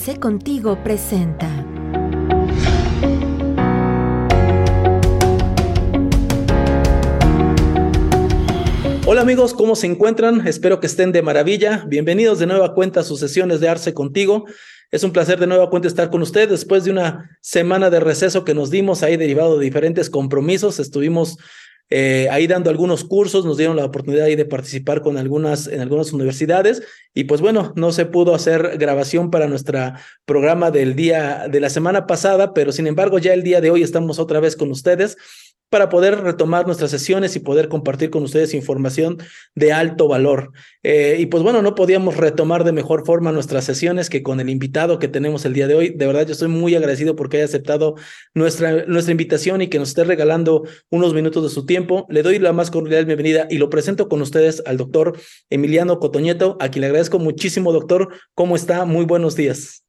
Arce Contigo presenta. Hola amigos, ¿cómo se encuentran? Espero que estén de maravilla. Bienvenidos de nueva cuenta a sus sesiones de Arce Contigo. Es un placer de nueva cuenta estar con ustedes después de una semana de receso que nos dimos ahí derivado de diferentes compromisos. Estuvimos eh, ahí dando algunos cursos, nos dieron la oportunidad de participar con algunas, en algunas universidades. Y pues bueno, no se pudo hacer grabación para nuestro programa del día de la semana pasada, pero sin embargo ya el día de hoy estamos otra vez con ustedes para poder retomar nuestras sesiones y poder compartir con ustedes información de alto valor. Eh, y pues bueno, no podíamos retomar de mejor forma nuestras sesiones que con el invitado que tenemos el día de hoy. De verdad, yo estoy muy agradecido porque haya aceptado nuestra, nuestra invitación y que nos esté regalando unos minutos de su tiempo. Le doy la más cordial bienvenida y lo presento con ustedes al doctor Emiliano Cotoñeto, a quien le agradezco muchísimo, doctor. ¿Cómo está? Muy buenos días.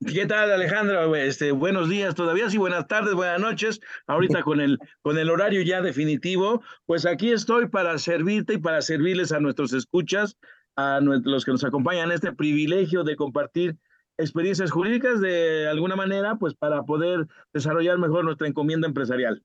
¿Qué tal, Alejandro? Este, buenos días todavía, sí, buenas tardes, buenas noches. Ahorita con el, con el horario ya definitivo, pues aquí estoy para servirte y para servirles a nuestros escuchas, a los que nos acompañan, este privilegio de compartir experiencias jurídicas de alguna manera, pues para poder desarrollar mejor nuestra encomienda empresarial.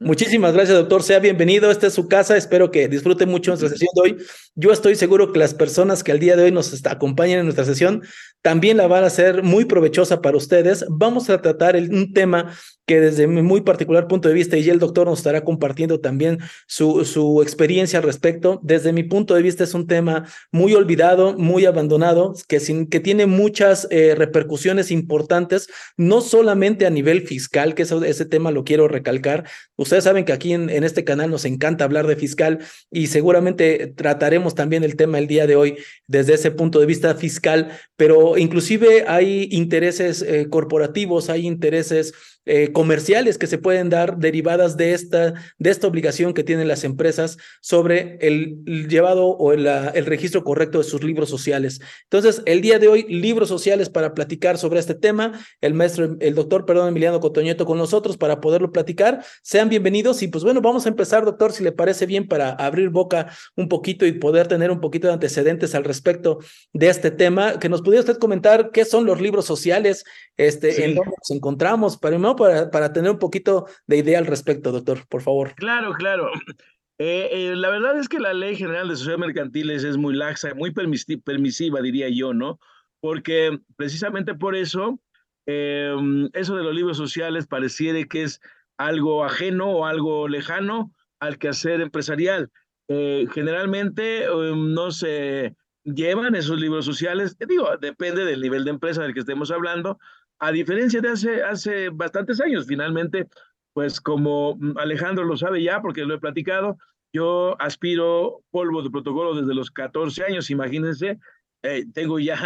Muchísimas gracias, doctor. Sea bienvenido. Esta es su casa. Espero que disfrute mucho nuestra sesión de hoy. Yo estoy seguro que las personas que al día de hoy nos acompañan en nuestra sesión también la van a hacer muy provechosa para ustedes. Vamos a tratar un tema que desde mi muy particular punto de vista, y el doctor nos estará compartiendo también su, su experiencia al respecto, desde mi punto de vista es un tema muy olvidado, muy abandonado, que, sin, que tiene muchas eh, repercusiones importantes, no solamente a nivel fiscal, que ese tema lo quiero recalcar. Ustedes saben que aquí en, en este canal nos encanta hablar de fiscal y seguramente trataremos también el tema el día de hoy desde ese punto de vista fiscal, pero inclusive hay intereses eh, corporativos, hay intereses eh, comerciales que se pueden dar derivadas de esta, de esta obligación que tienen las empresas sobre el, llevado o el, el, registro correcto de sus libros sociales. Entonces, el día de hoy, libros sociales para platicar sobre este tema. El maestro, el doctor, perdón, Emiliano Cotoñeto con nosotros para poderlo platicar. Sean bienvenidos y pues bueno, vamos a empezar, doctor, si le parece bien, para abrir boca un poquito y poder tener un poquito de antecedentes al respecto de este tema. Que nos pudiera usted comentar qué son los libros sociales, este, en dónde nos encontramos, primero para, para tener un poquito de idea al respecto, doctor, por favor. Claro, claro. Eh, eh, la verdad es que la Ley General de Sociedades Mercantiles es muy laxa, muy permisiva, diría yo, ¿no? Porque precisamente por eso, em, eso de los libros sociales pareciera que es algo ajeno o algo lejano al quehacer empresarial. Eh, generalmente em, no se llevan esos libros sociales, digo, depende del nivel de empresa del que estemos hablando, a diferencia de hace, hace bastantes años, finalmente, pues como Alejandro lo sabe ya, porque lo he platicado, yo aspiro polvo de protocolo desde los 14 años, imagínense, eh, tengo ya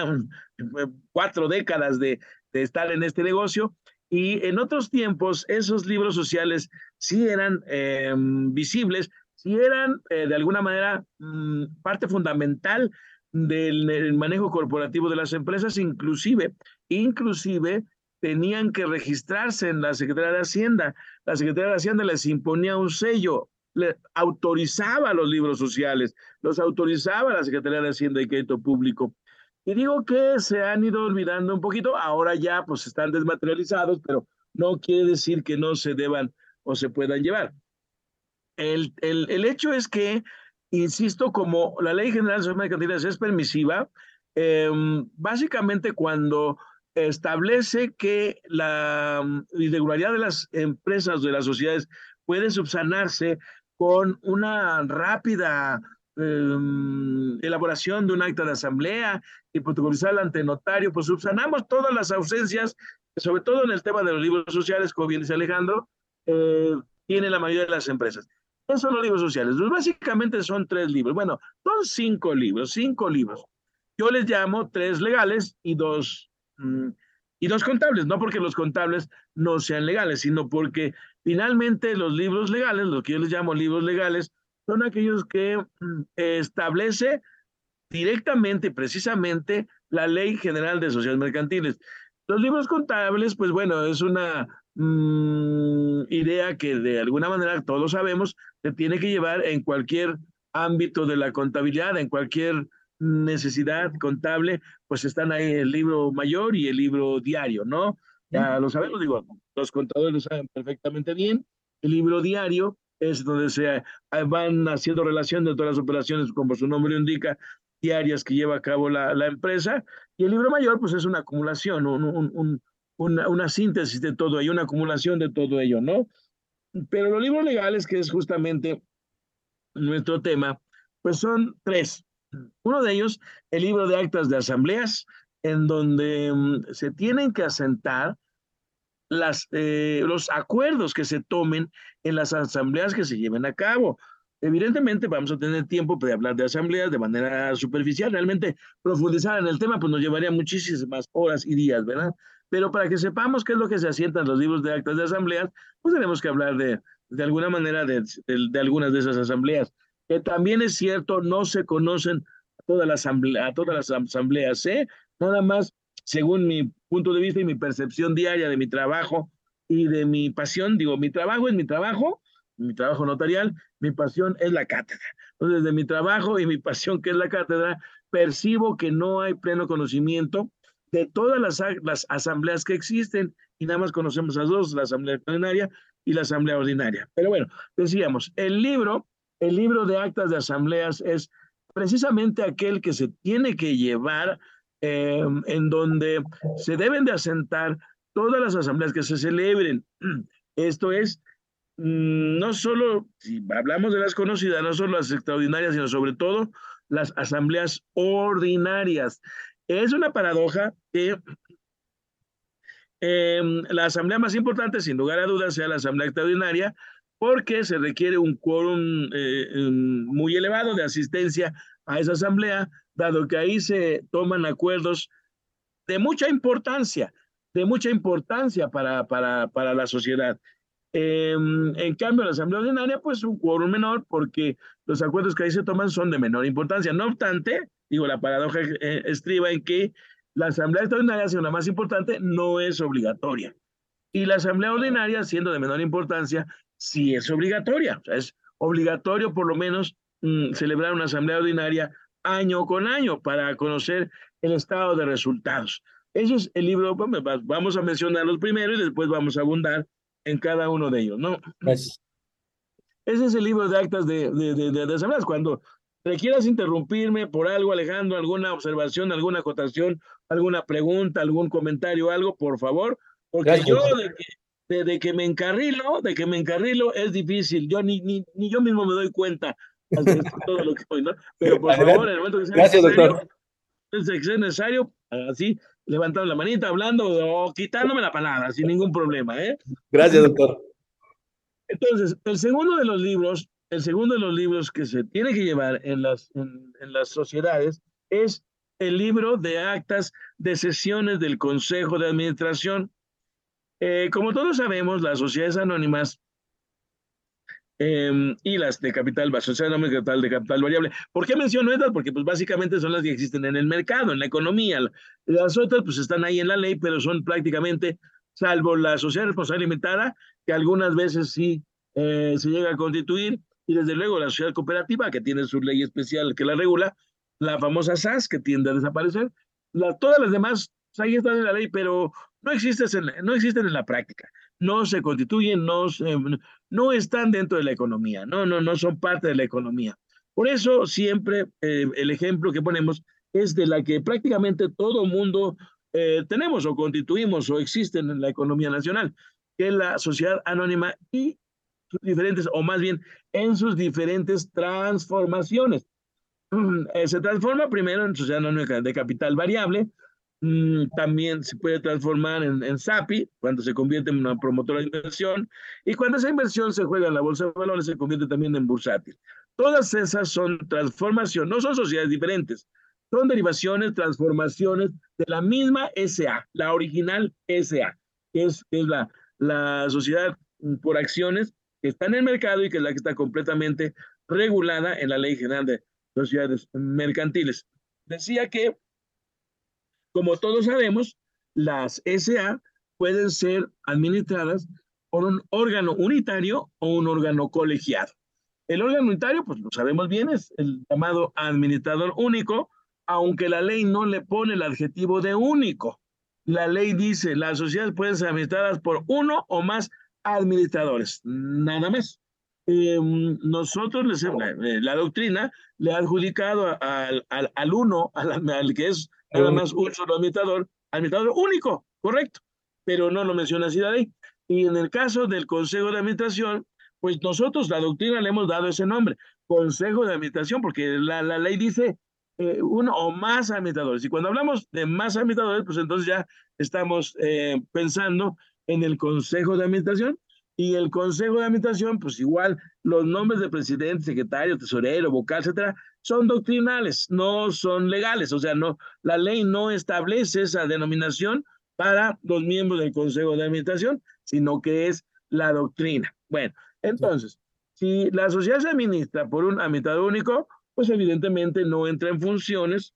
cuatro décadas de, de estar en este negocio y en otros tiempos esos libros sociales sí eran em, visibles, sí eran eh, de alguna manera mm, parte fundamental del manejo corporativo de las empresas, inclusive, inclusive tenían que registrarse en la Secretaría de Hacienda. La Secretaría de Hacienda les imponía un sello, le autorizaba los libros sociales, los autorizaba la Secretaría de Hacienda y Crédito Público. Y digo que se han ido olvidando un poquito, ahora ya pues están desmaterializados, pero no quiere decir que no se deban o se puedan llevar. El, el, el hecho es que insisto, como la Ley General de Mercantiles es permisiva, em, básicamente cuando establece que la mm, irregularidad de las empresas, de las sociedades, puede subsanarse con una rápida em, elaboración de un acta de asamblea y protocolizarla ante notario, pues subsanamos todas las ausencias, sobre todo en el tema de los libros sociales, como bien dice Alejandro, eh, tiene la mayoría de las empresas. ¿Qué son los libros sociales? Pues básicamente son tres libros. Bueno, son cinco libros, cinco libros. Yo les llamo tres legales y dos, y dos contables, no porque los contables no sean legales, sino porque finalmente los libros legales, lo que yo les llamo libros legales, son aquellos que mm, establece directamente, precisamente, la Ley General de Sociedades Mercantiles. Los libros contables, pues bueno, es una Mm, idea que de alguna manera todos sabemos se tiene que llevar en cualquier ámbito de la contabilidad, en cualquier necesidad contable, pues están ahí el libro mayor y el libro diario, ¿no? Ya lo sabemos, digo, los contadores lo saben perfectamente bien. El libro diario es donde se van haciendo relación de todas las operaciones, como su nombre indica, diarias que lleva a cabo la, la empresa. Y el libro mayor, pues es una acumulación, un, un, una, una, síntesis de todo ello, una acumulación de todo ello, ¿no? Pero los libros legales, que es justamente nuestro tema, pues son tres. Uno de ellos, el libro de actas de asambleas, en donde mm, se tienen que asentar eh, los acuerdos que se tomen en las asambleas que se lleven a cabo. Evidentemente vamos a tener tiempo de hablar de asambleas de manera superficial, realmente profundizar en el tema pues nos llevaría muchísimas horas y días, ¿verdad? Pero para que sepamos qué es lo que se asientan los libros de actas de asambleas, pues tenemos que hablar de, de alguna manera de, de, de algunas de esas asambleas, que también es cierto, no se conocen a todas las, asamblea, a todas las asambleas, ¿eh? Nada más, según mi punto de vista y mi percepción diaria de mi trabajo y de mi pasión, digo, mi trabajo es mi trabajo, mi trabajo notarial, mi pasión es la cátedra. Entonces, de mi trabajo y mi pasión, que es la cátedra, percibo que no hay pleno conocimiento de todas las, las asambleas que existen y nada más conocemos a dos, la asamblea plenaria y la asamblea ordinaria. Pero bueno, decíamos, el libro, el libro de actas de asambleas es precisamente aquel que se tiene que llevar eh, en donde se deben de asentar todas las asambleas que se celebren. Esto es, mm, no solo, si hablamos de las conocidas, no solo las extraordinarias, sino sobre todo las asambleas ordinarias. Es una paradoja que eh, la asamblea más importante, sin lugar a dudas, sea la asamblea extraordinaria, porque se requiere un quórum eh, muy elevado de asistencia a esa asamblea dado que ahí se toman acuerdos de mucha importancia, de mucha importancia para, para, para la sociedad. Eh, en cambio, la Asamblea Ordinaria, pues un quórum menor, porque los acuerdos que ahí se toman son de menor importancia. No obstante, digo, la paradoja eh, estriba en que la Asamblea Extraordinaria, siendo la más importante, no es obligatoria. Y la Asamblea Ordinaria, siendo de menor importancia, sí es obligatoria. O sea, es obligatorio por lo menos mm, celebrar una Asamblea Ordinaria año con año para conocer el estado de resultados. Ese es el libro, vamos a mencionar los primeros y después vamos a abundar en cada uno de ellos, ¿no? Gracias. Ese es el libro de actas de, de, de, de, asambleas. Cuando requieras interrumpirme por algo, Alejandro, alguna observación, alguna acotación, alguna pregunta, algún comentario, algo, por favor, porque Gracias. yo de que, de, que me encarrilo, de que me encarrilo es difícil. Yo ni, ni, ni yo mismo me doy cuenta todo lo que hoy, ¿no? Pero por favor, en el momento que sea Gracias, doctor. Que sea necesario, así, levantando la manita, hablando o quitándome la palabra, sin ningún problema, ¿eh? Gracias, doctor. Entonces, el segundo de los libros, el segundo de los libros que se tiene que llevar en las, en, en las sociedades es el libro de actas de sesiones del Consejo de Administración. Eh, como todos sabemos, las sociedades anónimas eh, y las de capital, sociedad de capital de capital variable. ¿Por qué menciono estas? Porque pues básicamente son las que existen en el mercado, en la economía. Las otras pues están ahí en la ley, pero son prácticamente, salvo la sociedad responsable limitada, que algunas veces sí eh, se llega a constituir, y desde luego la sociedad cooperativa, que tiene su ley especial que la regula, la famosa SAS, que tiende a desaparecer. La, todas las demás, pues, ahí están en la ley, pero no existen, en, no existen en la práctica no se constituyen, no, no están dentro de la economía, no, no, no son parte de la economía. Por eso siempre eh, el ejemplo que ponemos es de la que prácticamente todo mundo eh, tenemos o constituimos o existen en la economía nacional, que es la sociedad anónima y sus diferentes, o más bien en sus diferentes transformaciones. Eh, se transforma primero en sociedad anónima de capital variable, Mm, también se puede transformar en, en, SAPI cuando se convierte en una promotora de inversión y cuando esa inversión se juega en la bolsa de valores se convierte también en bursátil. Todas esas son transformaciones, no son sociedades diferentes, son derivaciones, transformaciones de la misma SA, la original SA, que es, es la, la sociedad por acciones que está en el mercado y que es la que está completamente regulada en la Ley General de Sociedades Mercantiles. Decía que como todos sabemos, las SA pueden ser administradas por un órgano unitario o un órgano colegiado. El órgano unitario, pues lo sabemos bien, es el llamado administrador único, aunque la ley no le pone el adjetivo de único. La ley dice, las sociedades pueden ser administradas por uno o más administradores, nada más. Em, nosotros, eh, la, doctrina le ha adjudicado al, al, uno, al, que es nada más un solo administrador, administrador único, correcto, pero no lo menciona así la ley. Y en el caso del Consejo de Administración, pues nosotros, la doctrina, le hemos dado ese nombre, Consejo de Administración, porque la, la ley dice eh, uno o más administradores. Y cuando hablamos de más administradores, pues entonces ya estamos eh, pensando en el Consejo de Administración. Y el Consejo de Administración, pues igual los nombres de presidente, secretario, tesorero, vocal, etcétera, son doctrinales, no son legales. O sea, no, la ley no establece esa denominación para los miembros del Consejo de Administración, sino que es la doctrina. Bueno, entonces, si la sociedad se administra por un administrador único, pues evidentemente no entra en funciones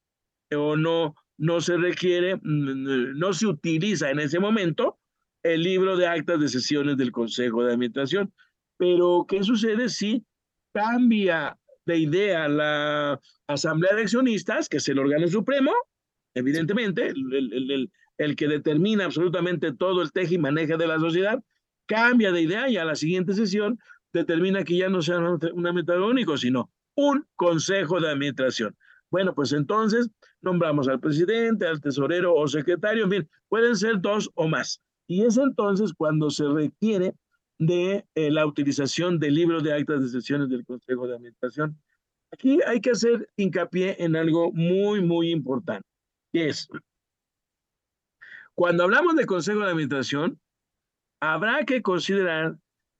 o no, no se requiere, mm, no se utiliza en ese momento el libro de actas de sesiones del Consejo de Administración. Pero, ¿qué sucede si cambia de idea la Asamblea de Accionistas, que es el órgano supremo, evidentemente, el, el, que determina absolutamente todo el teje y maneja de la sociedad, cambia de idea y a la siguiente sesión determina que ya no sea un único, sino un consejo de administración. Bueno, pues entonces nombramos al presidente, al tesorero o secretario, en fin, pueden ser dos o más. Y es entonces cuando se requiere de eh, la utilización del libro de actas de sesiones del Consejo de Administración. Aquí hay que hacer hincapié en algo muy, muy importante, que es, cuando hablamos de Consejo de Administración, habrá que considerar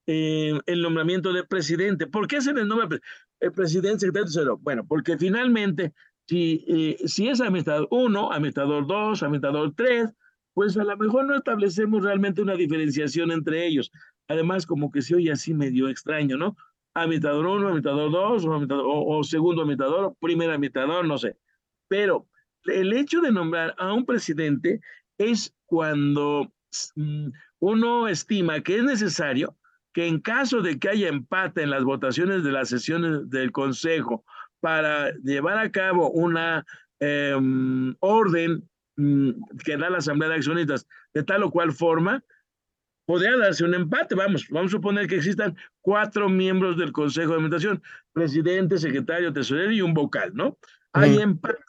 eh, el nombramiento del presidente. ¿Por qué se le nombra el presidente, secretario? Bueno, porque finalmente, si, eh, si es administrador 1, administrador 2, administrador 3, pues a lo mejor no establecemos realmente una diferenciación entre ellos. Además, como que se oye así medio extraño, ¿no? Administrador 1, administrador 2, o, o, segundo administrador, primer administrador, no sé. Pero el hecho de nombrar a un presidente es cuando mm, uno estima que es necesario que en caso de que haya empate en las votaciones de las sesiones del Consejo para llevar a cabo una em, orden mm, que da la Asamblea de Accionistas de tal o cual forma, podría darse un empate. Vamos, vamos a suponer que existan cuatro miembros del Consejo de Administración, presidente, secretario, tesorero y un vocal, ¿no? Hay empate.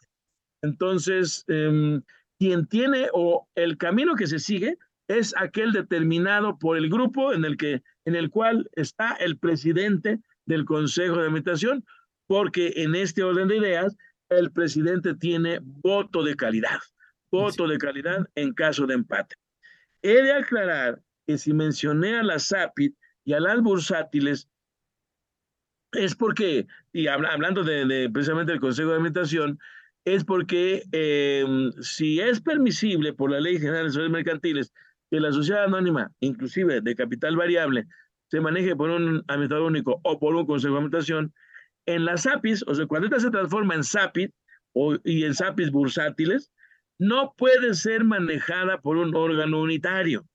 Entonces, em, quien tiene o el camino que se sigue es aquel determinado por el grupo en el, que, en el cual está el presidente del Consejo de Administración, porque en este orden de ideas, el presidente tiene voto de calidad, voto de calidad en caso de empate. He de aclarar que si mencioné a la SAPIT y a las bursátiles, es porque, y hablando de, precisamente del Consejo de Administración, es porque em, si es permisible por la Ley General de Servicios Mercantiles que la sociedad anónima, inclusive de capital variable, se maneje por un administrador único o por un consejo de administración, en las APIs, o sea, cuando esta se transforma en SAPIT o, y en SAPIs bursátiles, no puede ser manejada por un órgano unitario.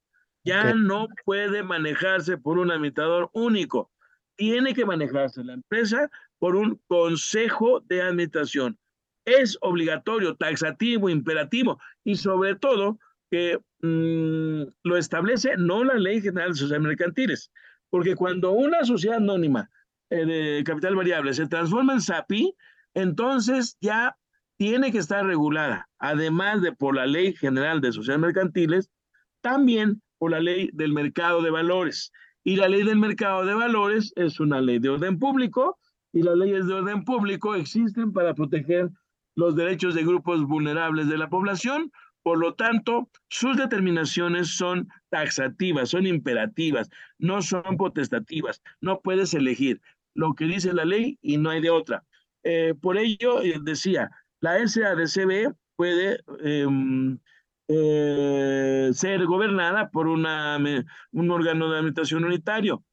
Ya no puede manejarse por un administrador único. Tiene que manejarse la empresa por un consejo de administración. Es obligatorio, taxativo, imperativo y sobre todo que mm, lo establece no la Ley General de Sociedades Mercantiles, porque cuando una sociedad anónima eh, de capital variable se transforma en SAPI, entonces ya tiene que estar regulada, además de por la Ley General de Sociedades Mercantiles, también por la Ley del Mercado de Valores. Y la Ley del Mercado de Valores es una ley de orden público y las leyes de orden público existen para proteger los derechos de grupos vulnerables de la población por lo tanto, sus determinaciones son taxativas, son imperativas, no son potestativas. No puedes elegir lo que dice la ley y no hay de otra. Eh, por ello, eh, decía, la SADCB puede em, eh, ser gobernada por una, un órgano de administración unitario.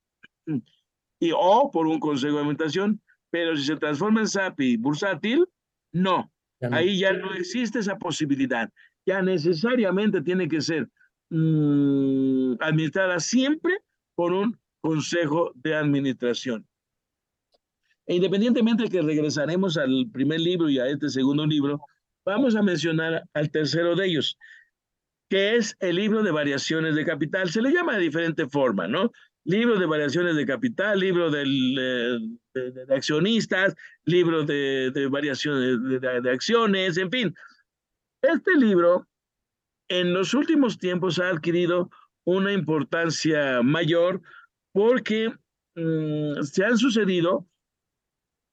Y, o por un consejo de administración, pero si se transforma en SAPI bursátil, no. Ahí ya no existe esa posibilidad. Ya necesariamente tiene que ser mm, administrada siempre por un consejo de administración. E independientemente de que regresaremos al primer libro y a este segundo libro, vamos a mencionar al tercero de ellos, que es el libro de variaciones de capital. Se le llama de diferente forma, ¿no? Libro de variaciones de capital, libro del, eh, de, accionistas, libro de, de variaciones de acciones, en fin. Este libro en los últimos tiempos ha adquirido una importancia mayor porque mm, se han sucedido,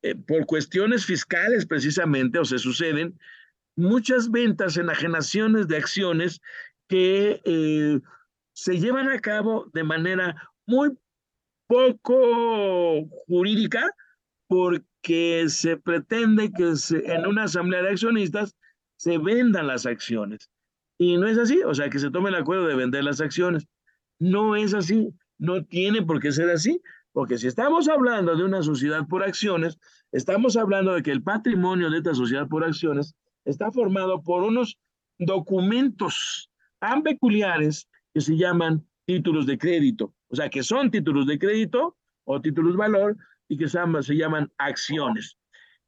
eh, por cuestiones fiscales precisamente, o se suceden, muchas ventas, enajenaciones de acciones que eh, se llevan a cabo de manera muy poco jurídica porque se pretende que en una asamblea de accionistas se vendan las acciones. Y no es así, o sea, que se tome el acuerdo de vender las acciones. No es así, no tiene por qué ser así, porque si estamos hablando de una sociedad por acciones, estamos hablando de que el patrimonio de esta sociedad por acciones está formado por unos documentos tan peculiares que se llaman títulos de crédito, o sea, que son títulos de crédito o títulos de valor y que llaman, se llaman acciones.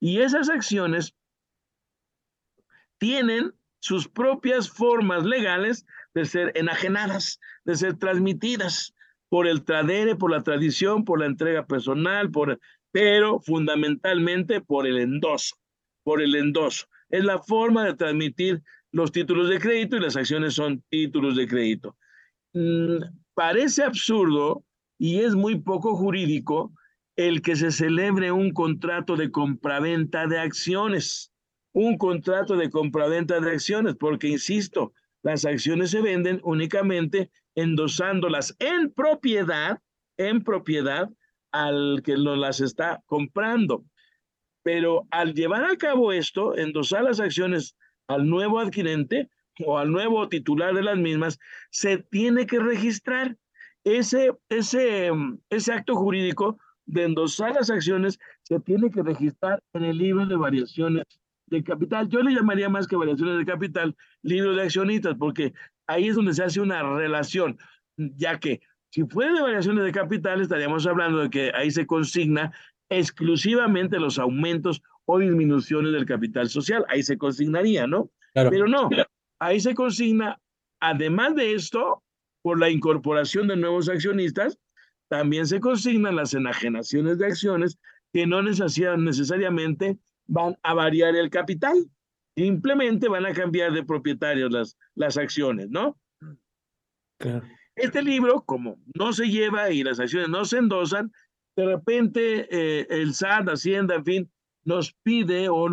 Y esas acciones tienen sus propias formas legales de ser enajenadas, de ser transmitidas por el tradere, por la tradición, por la entrega personal, por, pero fundamentalmente por el endoso, por el endoso. Es la forma de transmitir los títulos de crédito y las acciones son títulos de crédito. Mm, parece absurdo y es muy poco jurídico el que se celebre un contrato de compraventa de acciones un contrato de compraventa de acciones, porque, insisto, las acciones se venden únicamente endosándolas en propiedad, en propiedad al que las está comprando. Pero al llevar a cabo esto, endosar las acciones al nuevo adquirente o al nuevo titular de las mismas, se tiene que registrar. Ese, ese, ese acto jurídico de endosar las acciones se tiene que registrar en el libro de variaciones de capital. Yo le llamaría más que variaciones de capital, libro de accionistas, porque ahí es donde se hace una relación, ya que si fuera de variaciones de capital, estaríamos hablando de que ahí se consigna exclusivamente los aumentos o disminuciones del capital social. Ahí se consignaría, ¿no? Pero no, ahí se consigna, además de esto, por la incorporación de nuevos accionistas, también se consignan las enajenaciones de acciones que no necesariamente van a variar el capital. Simplemente van a cambiar de propietarios las, las acciones, ¿no? Este libro, como no se lleva y las acciones no se endosan, de repente eh, el SAT, Hacienda, en fin, nos pide o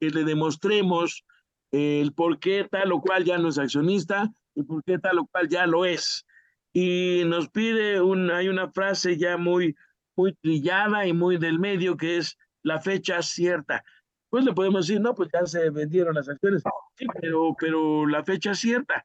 que le demostremos el por qué tal o cual ya no es accionista y por qué tal o cual ya lo es. Y nos pide, un, hay una frase ya muy, muy trillada y muy del medio que es la fecha cierta. Pues le podemos decir, no, pues ya se vendieron las acciones, sí, pero, pero la fecha cierta.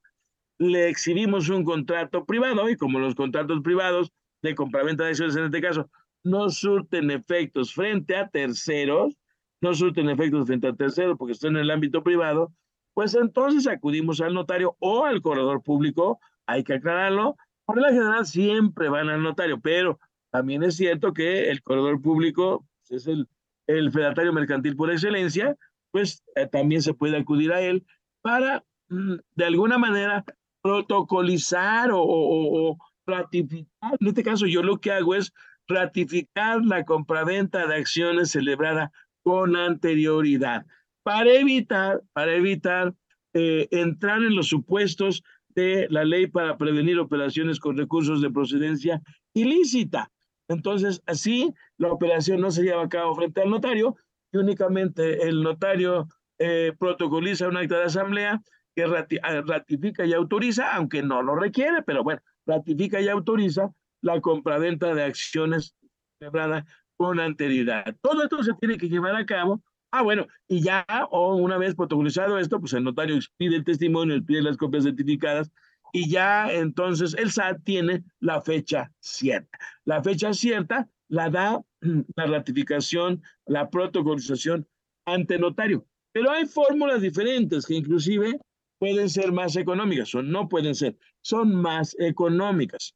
Le exhibimos un contrato privado y como los contratos privados de compraventa de acciones en este caso no surten efectos frente a terceros, no surten efectos frente a terceros porque están en el ámbito privado, pues entonces acudimos al notario o al corredor público, hay que aclararlo, por la general siempre van al notario, pero también es cierto que el corredor público es el, el fedatario mercantil por excelencia, pues eh, también se puede acudir a él para, mm, de alguna manera, protocolizar o, ratificar. En este caso, yo lo que hago es ratificar la compraventa de acciones celebrada con anterioridad para evitar, para evitar eh, entrar en los supuestos de la ley para prevenir operaciones con recursos de procedencia ilícita. Entonces, así la operación no se lleva a cabo frente al notario y únicamente el notario eh, protocoliza un acta de asamblea que ratifica y autoriza, aunque no lo requiere, pero bueno, ratifica y autoriza la compraventa de acciones celebrada con anterioridad. Todo esto se tiene que llevar a cabo. Ah, bueno, y ya, o una vez protocolizado esto, pues el notario pide el testimonio, pide las copias certificadas y ya entonces el SAT tiene la fecha cierta. La fecha cierta la da la ratificación, la protocolización ante notario. Pero hay fórmulas diferentes que inclusive pueden ser más económicas o no pueden ser, son más económicas.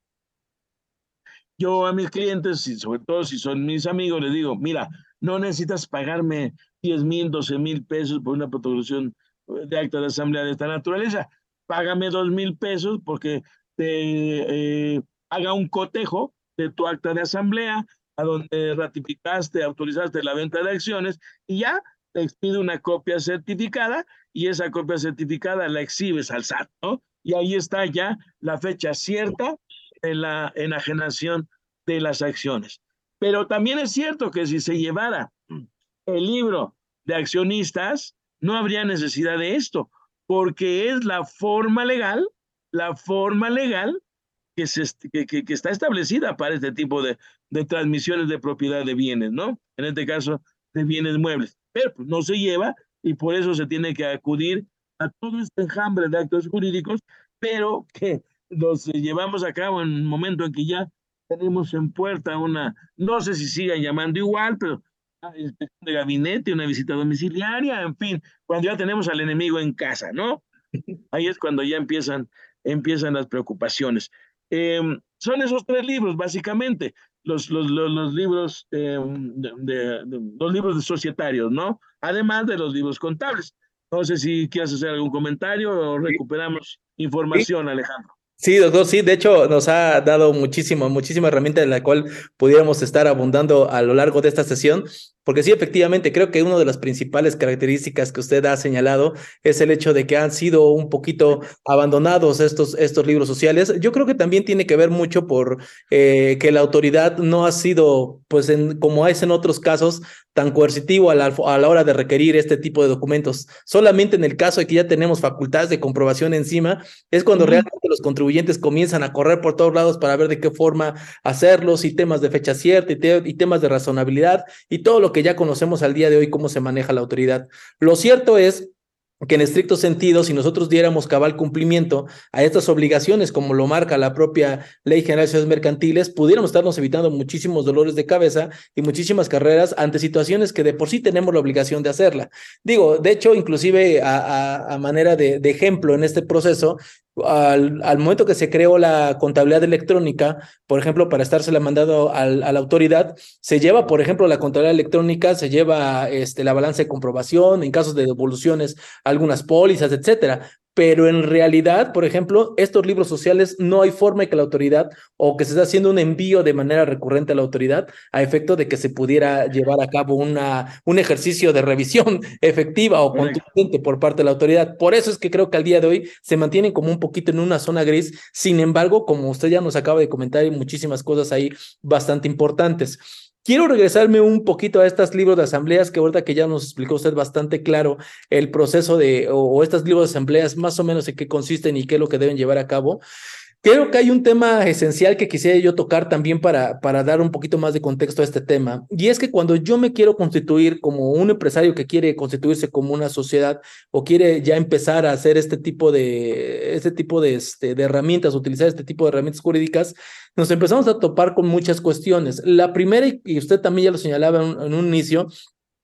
Yo a mis clientes, y sobre todo si son mis amigos, les digo, mira, no necesitas pagarme 10 mil, 12 mil pesos por una protección de acta de asamblea de esta naturaleza. Págame 2 mil pesos porque te eh, haga un cotejo de tu acta de asamblea a donde ratificaste, autorizaste la venta de acciones y ya te expide una copia certificada y esa copia certificada la exhibes al SAT, ¿no? Y ahí está ya la fecha cierta en la enajenación de las acciones. Pero también es cierto que si se llevara el libro de accionistas, no habría necesidad de esto, porque es la forma legal, la forma legal que, se, que, que, está establecida para este tipo de, de, transmisiones de propiedad de bienes, ¿no? En este caso, de bienes muebles. Pero pues, no se lleva y por eso se tiene que acudir a todo este enjambre de actos jurídicos, pero que los llevamos a cabo en un momento en que ya tenemos en puerta una, no sé si sigan llamando igual, pero inspección de gabinete, una visita domiciliaria, en fin, cuando ya tenemos al enemigo en casa, ¿no? Ahí es cuando ya empiezan, empiezan las preocupaciones. Em, son esos tres libros, básicamente, los, los, los, libros em, de, los libros de societarios, ¿no? Además de los libros contables. No sé si quieres hacer algún comentario o recuperamos información, Alejandro. Sí, doctor, sí, de hecho nos ha dado muchísimo, muchísima herramienta en la cual pudiéramos estar abundando a lo largo de esta sesión. Porque sí, efectivamente, creo que una de las principales características que usted ha señalado es el hecho de que han sido un poquito abandonados estos, estos libros sociales. Yo creo que también tiene que ver mucho por eh, que la autoridad no ha sido, pues en, como es en otros casos, tan coercitivo a la, a la hora de requerir este tipo de documentos. Solamente en el caso de que ya tenemos facultades de comprobación encima, es cuando realmente los contribuyentes comienzan a correr por todos lados para ver de qué forma hacerlos y temas de fecha cierta y, te, y temas de razonabilidad y todo lo que ya conocemos al día de hoy cómo se maneja la autoridad. Lo cierto es que en estricto sentido, si nosotros diéramos cabal cumplimiento a estas obligaciones, como lo marca la propia Ley General de Ciudades Mercantiles, pudiéramos estarnos evitando muchísimos dolores de cabeza y muchísimas carreras ante situaciones que de por sí tenemos la obligación de hacerla. Digo, de hecho, inclusive a, a, manera de, de, ejemplo en este proceso, al, al, momento que se creó la contabilidad electrónica, por ejemplo, para estársela mandado al, a la autoridad, se lleva, por ejemplo, la contabilidad electrónica, se lleva este, la balanza de comprobación, en casos de devoluciones, algunas pólizas, etcétera pero en realidad, por ejemplo, estos libros sociales no hay forma de que la autoridad o que se esté haciendo un envío de manera recurrente a la autoridad a efecto de que se pudiera llevar a cabo una, un ejercicio de revisión efectiva o contundente por parte de la autoridad. Por eso es que creo que al día de hoy se mantienen como un poquito en una zona gris. Sin embargo, como usted ya nos acaba de comentar, hay muchísimas cosas ahí bastante importantes. Quiero regresarme un poquito a estos libros de asambleas que ahorita que ya nos explicó usted bastante claro el proceso de, o, o estos libros de asambleas, más o menos en qué consisten y qué es lo que deben llevar a cabo. Creo que hay un tema esencial que quisiera yo tocar también para, para dar un poquito más de contexto a este tema. Y es que cuando yo me quiero constituir como un empresario que quiere constituirse como una sociedad o quiere ya empezar a hacer este tipo de, este tipo de, este, de herramientas, utilizar este tipo de herramientas jurídicas, nos empezamos a topar con muchas cuestiones. La primera, y usted también ya lo señalaba en, en un inicio,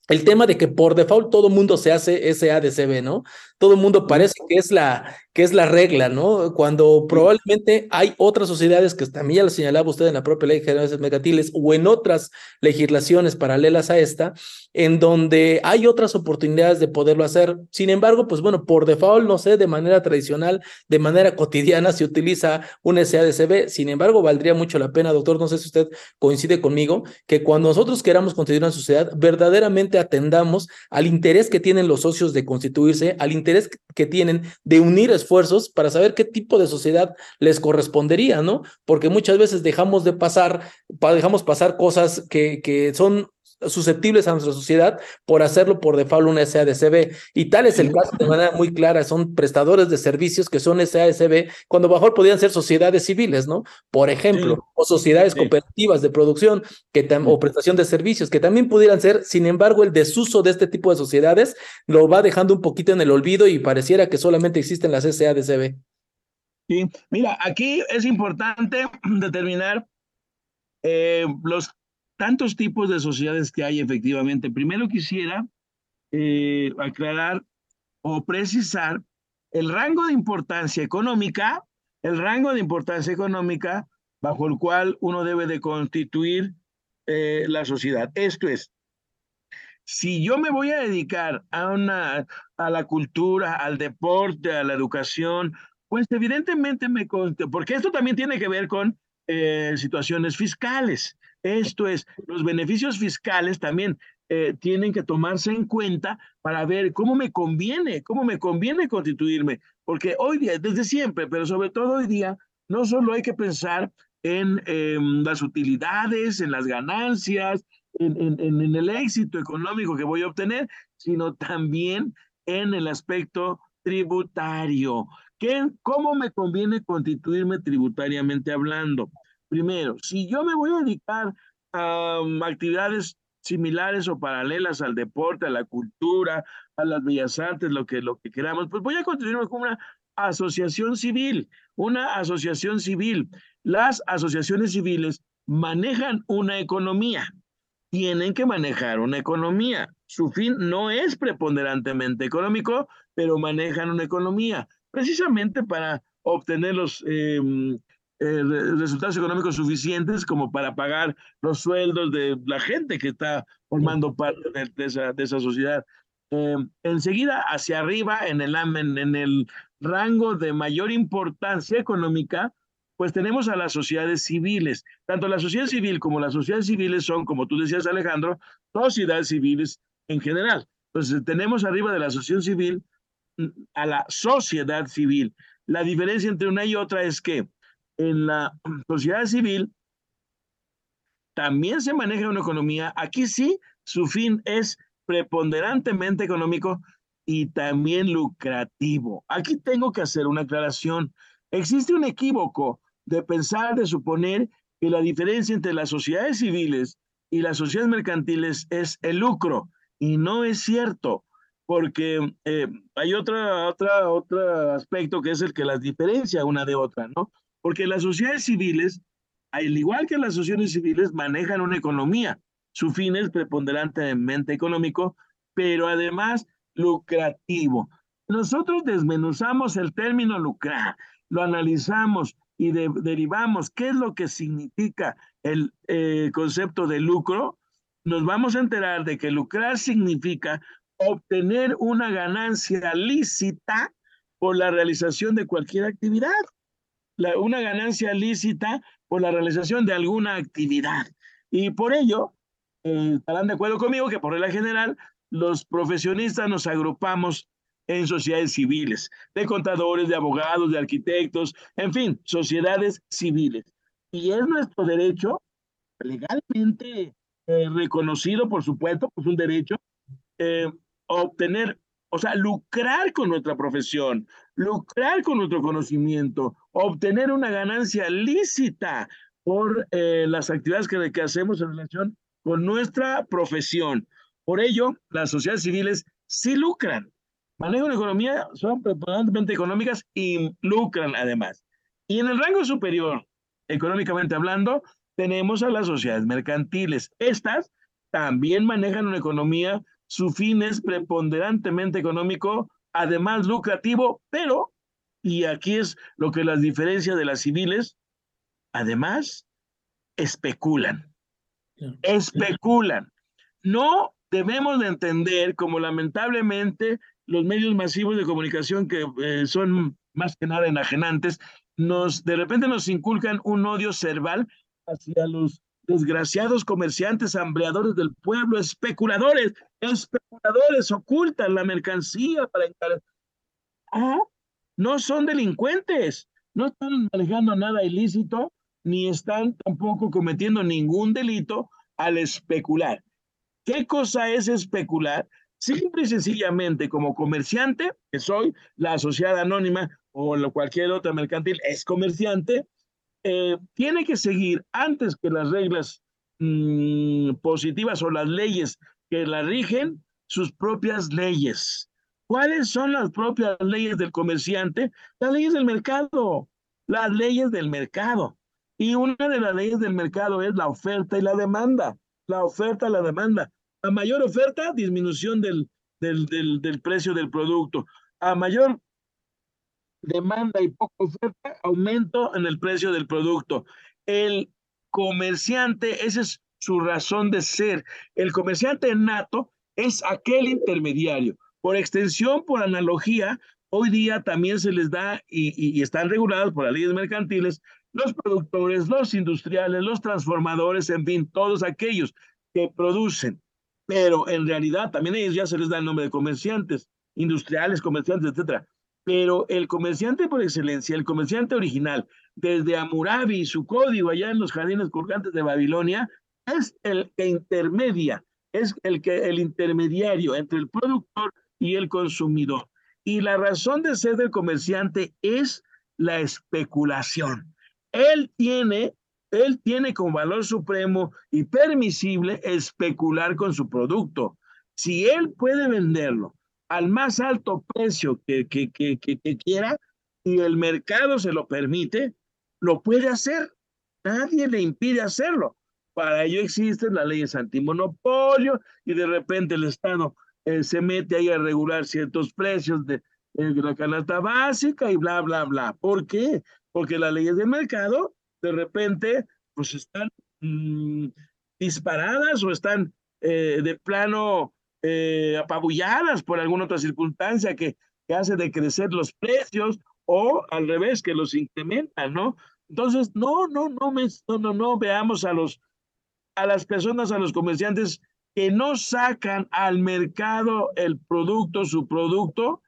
el tema de que por default todo mundo se hace SADCB, ¿no? Todo el mundo parece que es la que es la regla, ¿no? Cuando probablemente hay otras sociedades que también ya lo señalaba usted en la propia ley general de mercantiles o en otras legislaciones paralelas a esta, en donde hay otras oportunidades de poderlo hacer. Sin embargo, pues bueno, por default, no sé, de manera tradicional, de manera cotidiana se utiliza un SADCB. Sin embargo, valdría mucho la pena, doctor, no sé si usted coincide conmigo, que cuando nosotros queramos constituir una sociedad, verdaderamente atendamos al interés que tienen los socios de constituirse, al interés que tienen de unir esfuerzos para saber qué tipo de sociedad les correspondería, ¿no? Porque muchas veces dejamos de pasar, dejamos pasar cosas que, que son susceptibles a nuestra sociedad por hacerlo por default una SADCB. Y tal es el caso de manera muy clara, son prestadores de servicios que son SADCB, cuando bajo podrían ser sociedades civiles, ¿no? Por ejemplo, sí. o sociedades sí. cooperativas de producción que o prestación de servicios, que también pudieran ser, sin embargo, el desuso de este tipo de sociedades lo va dejando un poquito en el olvido y pareciera que solamente existen las SADCB. Sí, mira, aquí es importante determinar eh, los tantos tipos de sociedades que hay efectivamente. Primero quisiera eh, aclarar o precisar el rango de importancia económica, el rango de importancia económica bajo el cual uno debe de constituir eh, la sociedad. Esto es, si yo me voy a dedicar a, una, a la cultura, al deporte, a la educación, pues evidentemente me... Porque esto también tiene que ver con eh, situaciones fiscales. Esto es, los beneficios fiscales también eh, tienen que tomarse en cuenta para ver cómo me conviene, cómo me conviene constituirme. Porque hoy día, desde siempre, pero sobre todo hoy día, no solo hay que pensar en em, las utilidades, en las ganancias, en, en, el éxito económico que voy a obtener, sino también en el aspecto tributario. ¿Qué, ¿Cómo me conviene constituirme tributariamente hablando? Primero, si yo me voy a dedicar a um, actividades similares o paralelas al deporte, a la cultura, a las bellas artes, lo que, lo que queramos, pues voy a constituirme como una asociación civil, una asociación civil. Las asociaciones civiles manejan una economía, tienen que manejar una economía. Su fin no es preponderantemente económico, pero manejan una economía, precisamente para obtener los em, eh, resultados económicos suficientes como para pagar los sueldos de la gente que está formando parte de, esa, de esa, sociedad. Em, enseguida, hacia arriba, en el, en el rango de mayor importancia económica, pues tenemos a las sociedades civiles. Tanto la sociedad civil como las sociedades civiles son, como tú decías, Alejandro, sociedades civiles en general. Entonces, tenemos arriba de la sociedad civil mm, a la sociedad civil. La diferencia entre una y otra es que en la sociedad civil también se maneja una economía. Aquí sí, su fin es preponderantemente económico y también lucrativo. Aquí tengo que hacer una aclaración. Existe un equívoco de pensar, de suponer que la diferencia entre las sociedades civiles y las sociedades mercantiles es el lucro. Y no es cierto, porque eh, hay otra, otra, otro aspecto que es el que las diferencia una de otra, ¿no? Porque las sociedades civiles, al igual que las sociedades civiles, manejan una economía. Su fin es preponderantemente económico, pero además lucrativo. Nosotros desmenuzamos el término lucrar, lo analizamos y derivamos qué es lo que significa el eh, concepto de lucro, nos vamos a enterar de que lucrar significa obtener una ganancia lícita por la realización de cualquier actividad. Una ganancia lícita por la realización de alguna actividad. Y por ello, eh, estarán de acuerdo conmigo que por regla general, los profesionistas nos agrupamos en sociedades civiles, de contadores, de abogados, de arquitectos, en fin, sociedades civiles. Y es nuestro derecho, legalmente eh, reconocido, por supuesto, pues un derecho, eh, obtener, o sea, lucrar con nuestra profesión, lucrar con nuestro conocimiento, obtener una ganancia lícita por eh, las actividades que, que hacemos en relación con nuestra profesión. Por ello, las sociedades civiles sí lucran, manejan una economía, son preponderantemente económicas y lucran además. Y en el rango superior, económicamente hablando, tenemos a las sociedades mercantiles. Estas también manejan una economía, su fin es preponderantemente económico, además lucrativo, pero, y aquí es lo que las diferencia de las civiles, además especulan. Especulan. No debemos de entender como lamentablemente los medios masivos de comunicación que eh, son más que nada enajenantes, nos de repente nos inculcan un odio cerval hacia los desgraciados comerciantes, hambreadores del pueblo, especuladores, especuladores, ocultan la mercancía para. Ah, no son delincuentes, no están manejando nada ilícito, ni están tampoco cometiendo ningún delito al especular. ¿Qué cosa es especular? Simple y sencillamente, como comerciante, que soy, la asociada anónima o cualquier otra mercantil es comerciante, eh, tiene que seguir antes que las reglas mm, positivas o las leyes que la rigen, sus propias leyes. ¿Cuáles son las propias leyes del comerciante? Las leyes del mercado, las leyes del mercado. Y una de las leyes del mercado es la oferta y la demanda. La oferta y la demanda. A mayor oferta, disminución del, del, del, precio del producto. A mayor demanda y poca oferta, aumento en el precio del producto. El comerciante, esa es su razón de ser. El comerciante nato es aquel intermediario. Por extensión, por analogía, hoy día también se les da y, están regulados por las leyes mercantiles los productores, los industriales, los transformadores, en fin, todos aquellos que producen. Pero en realidad también ellos ya se les da el nombre de comerciantes, industriales, comerciantes, etcétera. Pero el comerciante por excelencia, el comerciante original, desde Amurabi, su código allá en los jardines colgantes de Babilonia, es el que intermedia, es el que el intermediario entre el productor y el consumidor. Y la razón de ser del comerciante es la especulación. Él tiene, él tiene como valor supremo y permisible especular con su producto. Si él puede venderlo al más alto precio que, que, que, quiera y el mercado se lo permite, lo puede hacer. Nadie le impide hacerlo. Para ello existen las leyes antimonopolio y de repente el Estado eh, se mete ahí a regular ciertos precios de, la canasta básica y bla, bla, bla. ¿Por qué? Porque las leyes de mercado de repente pues están mm, disparadas o están eh, de plano eh, apabulladas por alguna otra circunstancia que, que hace decrecer los precios o al revés, que los incrementan, ¿no? Entonces, no, no, no, me, no, no, no veamos a los a las personas, a los comerciantes que no sacan al mercado el producto, su producto,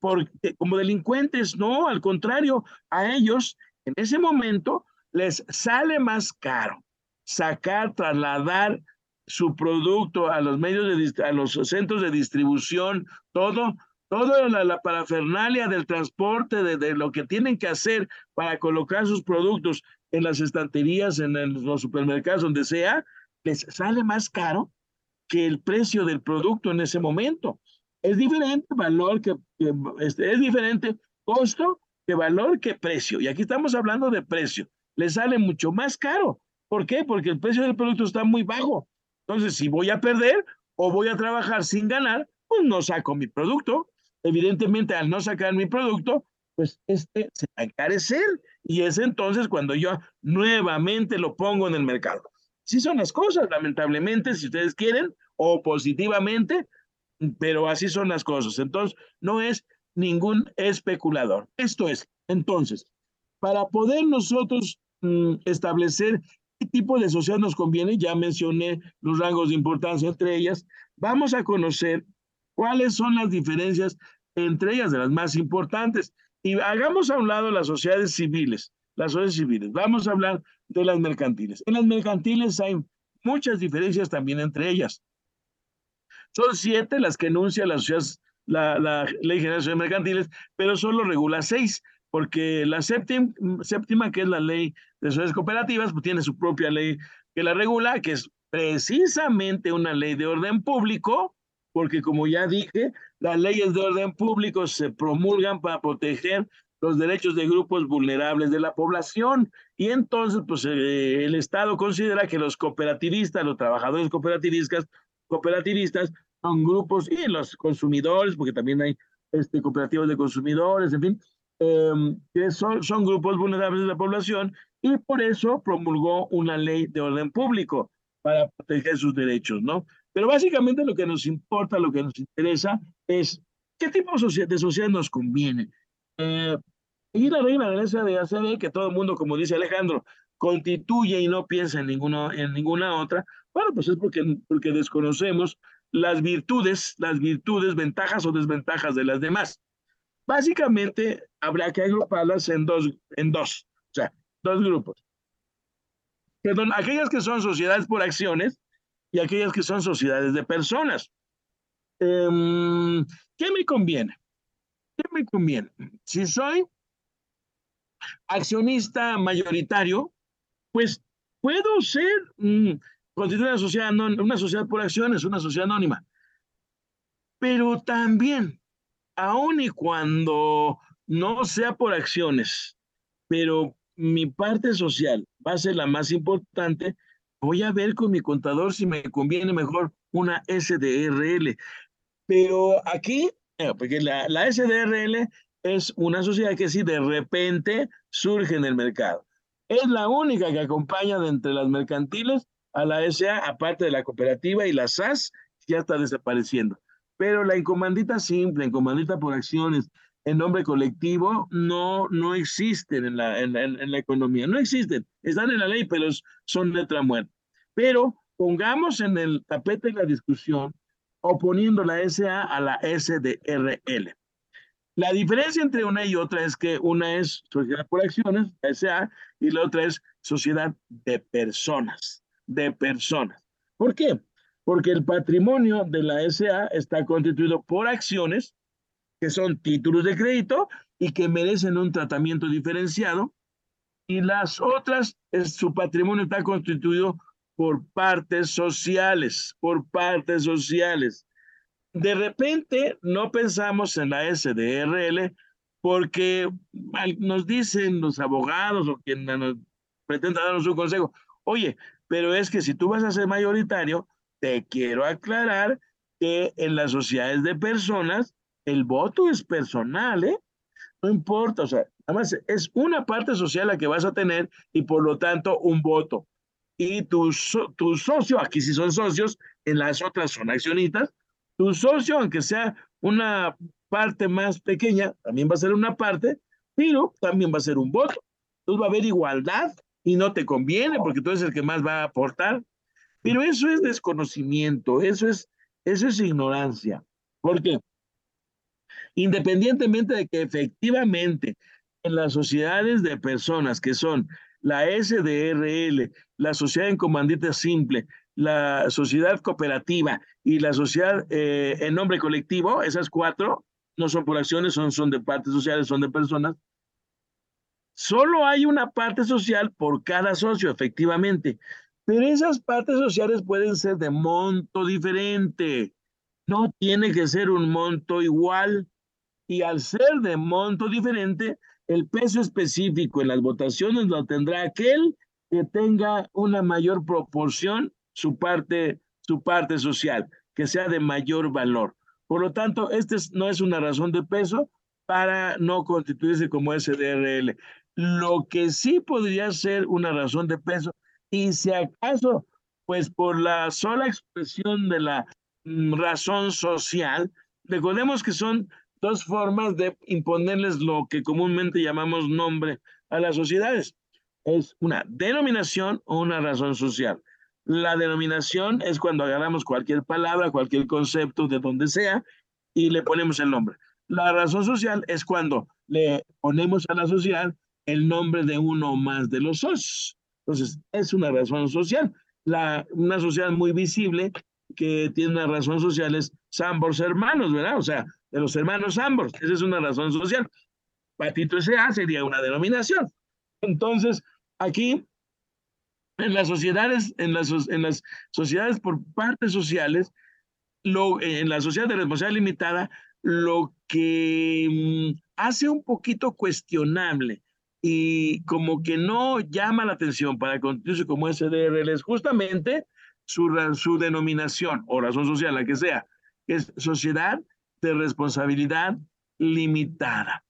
porque, como delincuentes, no, al contrario, a ellos en ese momento les sale más caro sacar, trasladar su producto a los medios a los centros de distribución, todo, toda la, parafernalia del transporte, de, lo que tienen que hacer para colocar sus productos en las estanterías, en, los supermercados, donde sea, les sale más caro que el precio del producto en ese momento. Es diferente valor que, este, es diferente costo que valor que precio. Y aquí estamos hablando de precio. Le sale mucho más caro. ¿Por qué? Porque el precio del producto está muy bajo. Entonces, si voy a perder o voy a trabajar sin ganar, pues no saco mi producto. Evidentemente, al no sacar mi producto, pues este se va a encarecer y es entonces cuando yo nuevamente lo pongo en el mercado. Sí son las cosas, lamentablemente, si ustedes quieren, o positivamente, pero así son las cosas. Entonces, no es ningún especulador. Esto es, entonces, para poder nosotros mm, establecer qué tipo de sociedad nos conviene, ya mencioné los rangos de importancia entre ellas, vamos a conocer cuáles son las diferencias entre ellas, de las más importantes. Y hagamos a un lado las sociedades civiles, las sociedades civiles. Vamos a hablar de las mercantiles. En las mercantiles hay muchas diferencias también entre ellas. Son siete las que enuncia la, la, la Ley General de Mercantiles, pero solo regula seis, porque la séptima, séptima, que es la Ley de Sociedades Cooperativas, pues tiene su propia ley que la regula, que es precisamente una ley de orden público, porque como ya dije, las leyes de orden público se promulgan para proteger los derechos de grupos vulnerables de la población. Y entonces pues eh, el Estado considera que los cooperativistas, los trabajadores cooperativistas, cooperativistas son grupos y los consumidores, porque también hay este, cooperativas de consumidores, en fin, em, que son, son grupos vulnerables de la población y por eso promulgó una ley de orden público para proteger sus derechos, ¿no? Pero básicamente lo que nos importa, lo que nos interesa es qué tipo de sociedad nos conviene. Eh, y la regla de la SAD, que todo el mundo, como dice Alejandro, constituye y no piensa en ninguna, en ninguna otra, bueno, pues es porque, porque desconocemos las virtudes, las virtudes, ventajas o desventajas de las demás. Básicamente, habrá que agruparlas en dos, en dos, o sea, dos grupos. Perdón, aquellas que son sociedades por acciones, y aquellas que son sociedades de personas. Em, ¿Qué me conviene? ¿Qué me conviene? Si soy accionista mayoritario, pues puedo ser, mm, constituir una sociedad, una sociedad por acciones, una sociedad anónima. Pero también, aun y cuando no sea por acciones, pero mi parte social va a ser la más importante, voy a ver con mi contador si me conviene mejor una SDRL. Pero aquí, eh, porque la, la SDRL es una sociedad que si de repente surge en el mercado. Es la única que acompaña de entre las mercantiles a la SA, aparte de la cooperativa y la SAS, ya está desapareciendo. Pero la encomandita simple, encomandita por acciones, en nombre colectivo, no, no existen en la, en, en la economía, no existen, están en la ley, pero son letra muerta. Pero pongamos en el tapete la discusión oponiendo la SA a la SDRL. La diferencia entre una y otra es que una es sociedad por acciones, SA, y la otra es sociedad de personas, de personas. ¿Por qué? Porque el patrimonio de la SA está constituido por acciones, que son títulos de crédito y que merecen un tratamiento diferenciado, y las otras, es, su patrimonio está constituido por partes sociales, por partes sociales. De repente no pensamos en la SDRL porque nos dicen los abogados o quien nos pretenda darnos un consejo, oye, pero es que si tú vas a ser mayoritario, te quiero aclarar que en las sociedades de personas el voto es personal, ¿eh? No importa, o sea, además es una parte social la que vas a tener y por lo tanto un voto y tu, tu socio, aquí sí son socios, en las otras son accionistas, tu socio, aunque sea una parte más pequeña, también va a ser una parte, pero también va a ser un voto. Entonces va a haber igualdad y no te conviene porque tú eres el que más va a aportar. Pero eso es desconocimiento, eso es, eso es ignorancia. Porque independientemente de que efectivamente en las sociedades de personas que son la SDRL, la sociedad en comandita simple, la sociedad cooperativa y la sociedad eh, en nombre colectivo, esas cuatro no son por acciones, son, son de partes sociales, son de personas. Solo hay una parte social por cada socio, efectivamente, pero esas partes sociales pueden ser de monto diferente. No tiene que ser un monto igual. Y al ser de monto diferente, el peso específico en las votaciones lo tendrá aquel que tenga una mayor proporción su parte, su parte social, que sea de mayor valor. Por lo tanto, este no es una razón de peso para no constituirse como SDRL. Lo que sí podría ser una razón de peso, y si acaso, pues por la sola expresión de la mm, razón social, recordemos que son dos formas de imponerles lo que comúnmente llamamos nombre a las sociedades. Es una denominación o una razón social. La denominación es cuando agarramos cualquier palabra, cualquier concepto de donde sea y le ponemos el nombre. La razón social es cuando le ponemos a la sociedad el nombre de uno o más de los socios. Entonces, es una razón social. La, una sociedad muy visible que tiene una razón social es Hermanos, ¿verdad? O sea, de los hermanos ambos. Esa es una razón social. Patito S.A. sería una denominación. Entonces, aquí, en las sociedades, en las, en las sociedades por partes sociales, lo, en la sociedad de responsabilidad limitada, lo que mm, hace un poquito cuestionable y como que no llama la atención para constituirse como SDRL es justamente su, su denominación o razón social, la que sea, que es sociedad de responsabilidad limitada.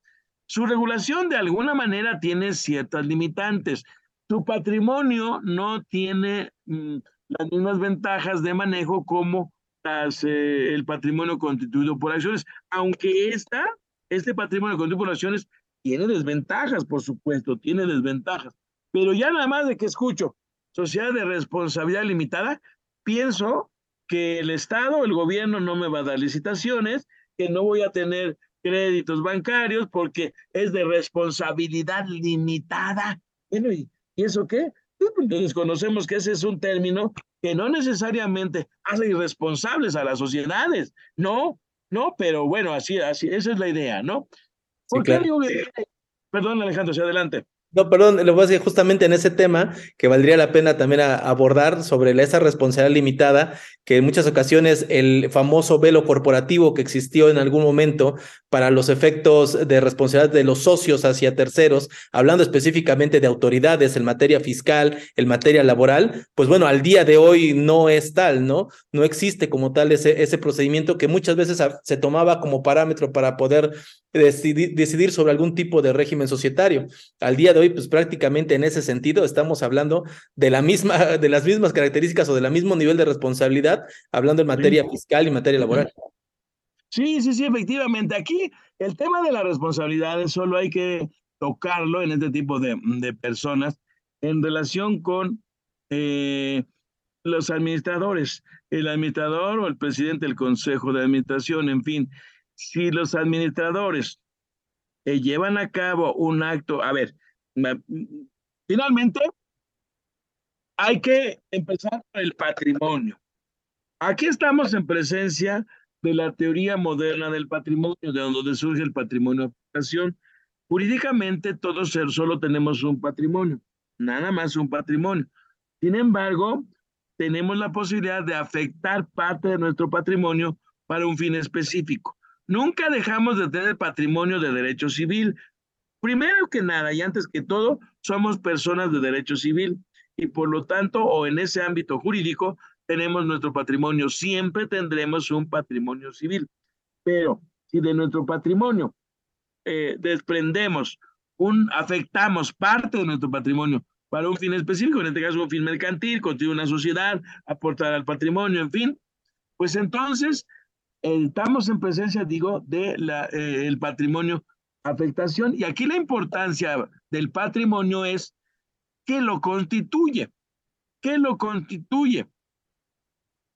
Su regulación de alguna manera tiene ciertas limitantes. Su patrimonio no tiene mm, las mismas ventajas de manejo como eh, el patrimonio constituido por acciones, aunque esta, este patrimonio constituido por acciones tiene desventajas, por supuesto, tiene desventajas. Pero ya nada más de que escucho sociedad de responsabilidad limitada, pienso que el Estado, el gobierno no me va a dar licitaciones, que no voy a tener créditos bancarios porque es de responsabilidad limitada. Bueno, ¿y, eso qué? Pues, entonces conocemos que ese es un término que no necesariamente hace irresponsables a las sociedades. No, no, pero bueno, así, así, esa es la idea, ¿no? ¿Por qué digo Perdón, Alejandro, hacia adelante. No, perdón, le voy a decir justamente en ese tema que valdría la pena también abordar sobre esa responsabilidad limitada, que en muchas ocasiones el famoso velo corporativo que existió en algún momento para los efectos de responsabilidad de los socios hacia terceros, hablando específicamente de autoridades en materia fiscal, en materia laboral, pues bueno, al día de hoy no es tal, ¿no? No existe como tal ese, ese procedimiento que muchas veces se tomaba como parámetro para poder decidir, decidir sobre algún tipo de régimen societario. Al día de hoy, pues prácticamente en ese sentido estamos hablando de, la misma, de las mismas características o del mismo nivel de responsabilidad, hablando en materia fiscal y materia laboral. Sí, sí, sí, efectivamente. Aquí el tema de las responsabilidades solo hay que tocarlo en este tipo de, de personas en relación con eh, los administradores, el administrador o el presidente del consejo de administración, en fin, si los administradores eh, llevan a cabo un acto, a ver, finalmente hay que empezar por el patrimonio. Aquí estamos en presencia de la teoría moderna del patrimonio, de donde surge el patrimonio de Jurídicamente, todos solo tenemos un patrimonio, nada más un patrimonio. Sin embargo, tenemos la posibilidad de afectar parte de nuestro patrimonio para un fin específico. Nunca dejamos de tener patrimonio de derecho civil. Primero que nada y antes que todo, somos personas de derecho civil y por lo tanto, o en ese ámbito jurídico, tenemos nuestro patrimonio. Siempre tendremos un patrimonio civil. Pero si de nuestro patrimonio eh, desprendemos, un, afectamos parte de nuestro patrimonio para un fin específico, en este caso un fin mercantil, construir una sociedad, aportar al patrimonio, en fin, pues entonces estamos en presencia, digo, de la, eh, patrimonio afectación. Y aquí la importancia del patrimonio es qué lo constituye, qué lo constituye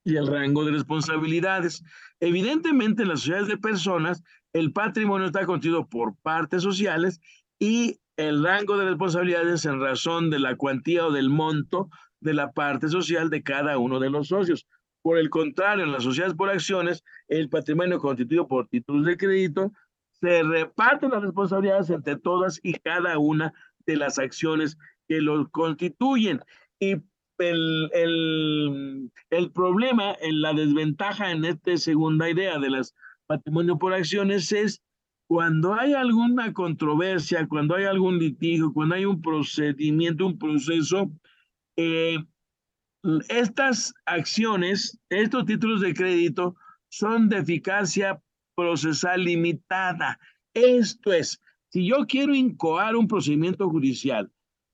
y el rango de responsabilidades. Evidentemente, en las sociedades de personas, el patrimonio está constituido por partes sociales y el rango de responsabilidades en razón de la cuantía o del monto de la parte social de cada uno de los socios. Por el contrario, en las sociedades por acciones, el patrimonio constituido por títulos de crédito se reparten las responsabilidades entre todas y cada una de las acciones que lo constituyen. Y el, el, el problema, la desventaja en esta segunda idea de las patrimonio por acciones es cuando hay alguna controversia, cuando hay algún litigio, cuando hay un procedimiento, un proceso, eh, estas acciones, estos títulos de crédito son de eficacia procesal limitada. Esto es, si yo quiero incoar un procedimiento judicial,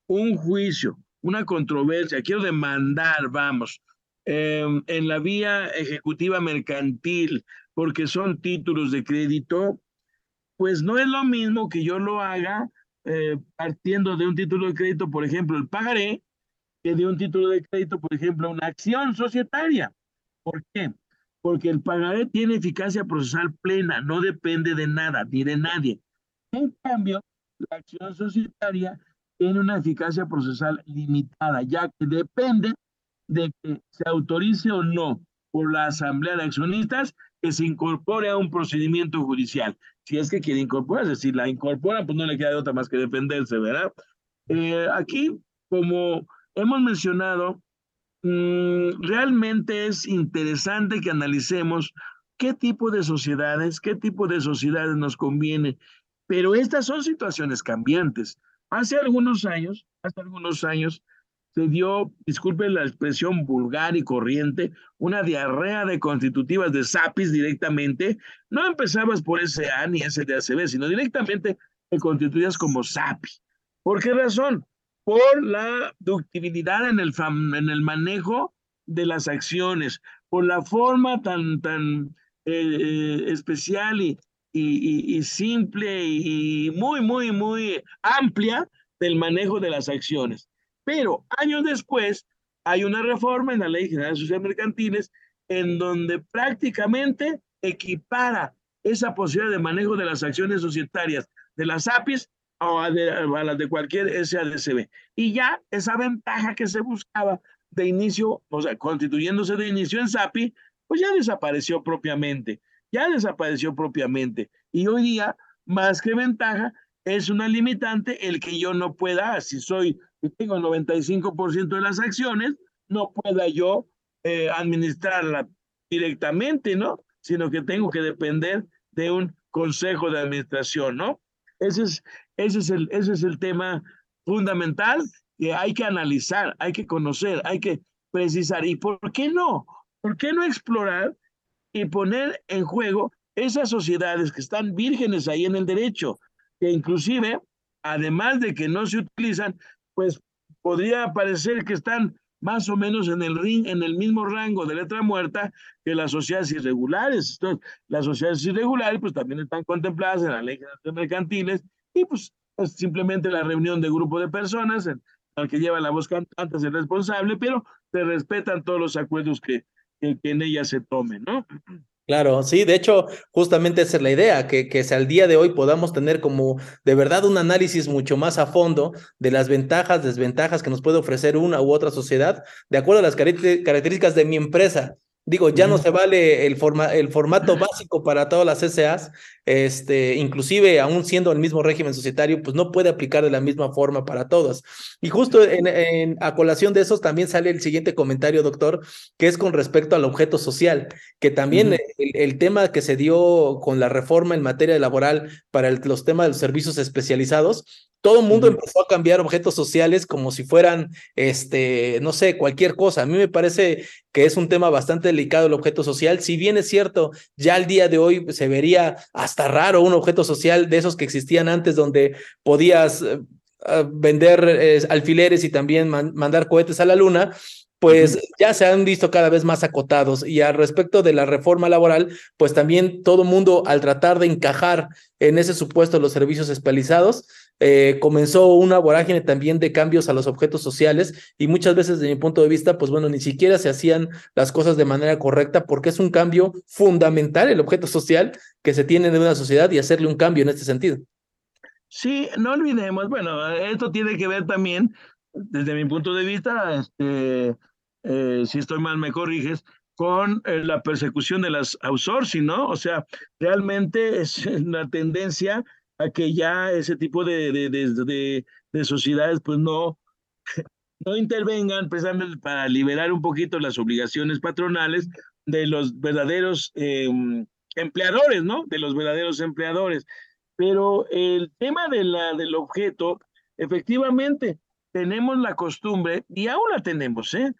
un juicio, una controversia, quiero demandar, vamos, em, en la vía ejecutiva mercantil, porque son títulos de crédito, pues no es lo mismo que yo lo haga eh, partiendo de un título de crédito, por ejemplo, el pagaré, que de un título de crédito, por ejemplo, una acción societaria. ¿Por qué? Porque el pagaré tiene eficacia procesal plena, no depende de nada ni de nadie. En cambio, la acción societaria tiene una eficacia procesal limitada, ya que depende de que se autorice o no por la asamblea de accionistas que se incorpore a un procedimiento judicial si es que quiere incorporarse. Si la incorpora, pues no le queda otra más que defenderse, ¿verdad? Eh, aquí, como hemos mencionado, mm, realmente es interesante que analicemos qué tipo de sociedades, qué tipo de sociedades nos conviene, pero estas son situaciones cambiantes. Hace algunos años, hace algunos años, se dio, disculpen la expresión vulgar y corriente, una diarrea de constitutivas de SAPIS directamente. No empezabas por SA ni SDACB, sino directamente te constituías como SAPI. ¿Por qué razón? Por la ductibilidad en el, en el manejo de las acciones, por la forma tan, tan eh, eh, especial y, y, y, simple y muy, muy, muy amplia del manejo de las acciones. Pero años después hay una reforma en la Ley General de Sociedades Mercantiles en donde prácticamente equipara esa posibilidad de manejo de las acciones societarias de las APIs a, las de cualquier SADCB. Y ya esa ventaja que se buscaba de inicio, o sea, constituyéndose de inicio en SAPI, pues ya desapareció propiamente, ya desapareció propiamente. Y hoy día, más que ventaja, es una limitante el que yo no pueda, si soy tengo el 95% de las acciones, no pueda yo eh, administrarla directamente, ¿no? Sino que tengo que depender de un consejo de administración, ¿no? Ese es, ese es, el, ese es el tema fundamental que hay que analizar, hay que conocer, hay que precisar. ¿Y por qué no? ¿Por qué no explorar y poner en juego esas sociedades que están vírgenes ahí en el derecho, que inclusive, además de que no se utilizan, pues podría parecer que están más o menos en el, ring, en el mismo rango de letra muerta que las sociedades irregulares. Entonces, las sociedades irregulares pues también están contempladas en la ley de mercantiles y pues es simplemente la reunión de grupo de personas el que lleva la voz cantante es el responsable, pero se respetan todos los acuerdos que, que, en ella se tomen, ¿no? Claro, sí, de hecho, justamente esa es la idea, que, que al día de hoy podamos tener como de verdad un análisis mucho más a fondo de las ventajas, desventajas que nos puede ofrecer una u otra sociedad, de acuerdo a las características de mi empresa. Digo, ya no se vale el, forma, el formato básico para todas las SAs, este, inclusive aún siendo el mismo régimen societario, pues no puede aplicar de la misma forma para todos. Y justo en, en, a colación de esos también sale el siguiente comentario, doctor, que es con respecto al objeto social, que también el, el, tema que se dio con la reforma en materia laboral para los temas de los servicios especializados, todo el mundo empezó a cambiar objetos sociales como si fueran, este, no sé, cualquier cosa. A mí me parece que es un tema bastante delicado el objeto social. Si bien es cierto, ya al día de hoy se vería hasta raro un objeto social de esos que existían antes donde podías eh, vender eh, alfileres y también mandar cohetes a la luna, pues ya se han visto cada vez más acotados. Y al respecto de la reforma laboral, pues también todo mundo al tratar de encajar en ese supuesto los servicios especializados, eh, comenzó una vorágine también de cambios a los objetos sociales y muchas veces desde mi punto de vista, pues bueno, ni siquiera se hacían las cosas de manera correcta porque es un cambio fundamental el objeto social que se tiene de una sociedad y hacerle un cambio en este sentido. Sí, no olvidemos, bueno, esto tiene que ver también desde mi punto de vista, este, eh, si estoy mal me corriges, con eh, la persecución de las outsourcing, ¿no? O sea, realmente es una tendencia a que ya ese tipo de, de, de, de sociedades pues no, no intervengan precisamente para liberar un poquito las obligaciones patronales de los verdaderos em, empleadores, ¿no? De los verdaderos empleadores. Pero el tema de la, del objeto, efectivamente, tenemos la costumbre, y aún la tenemos, ¿eh?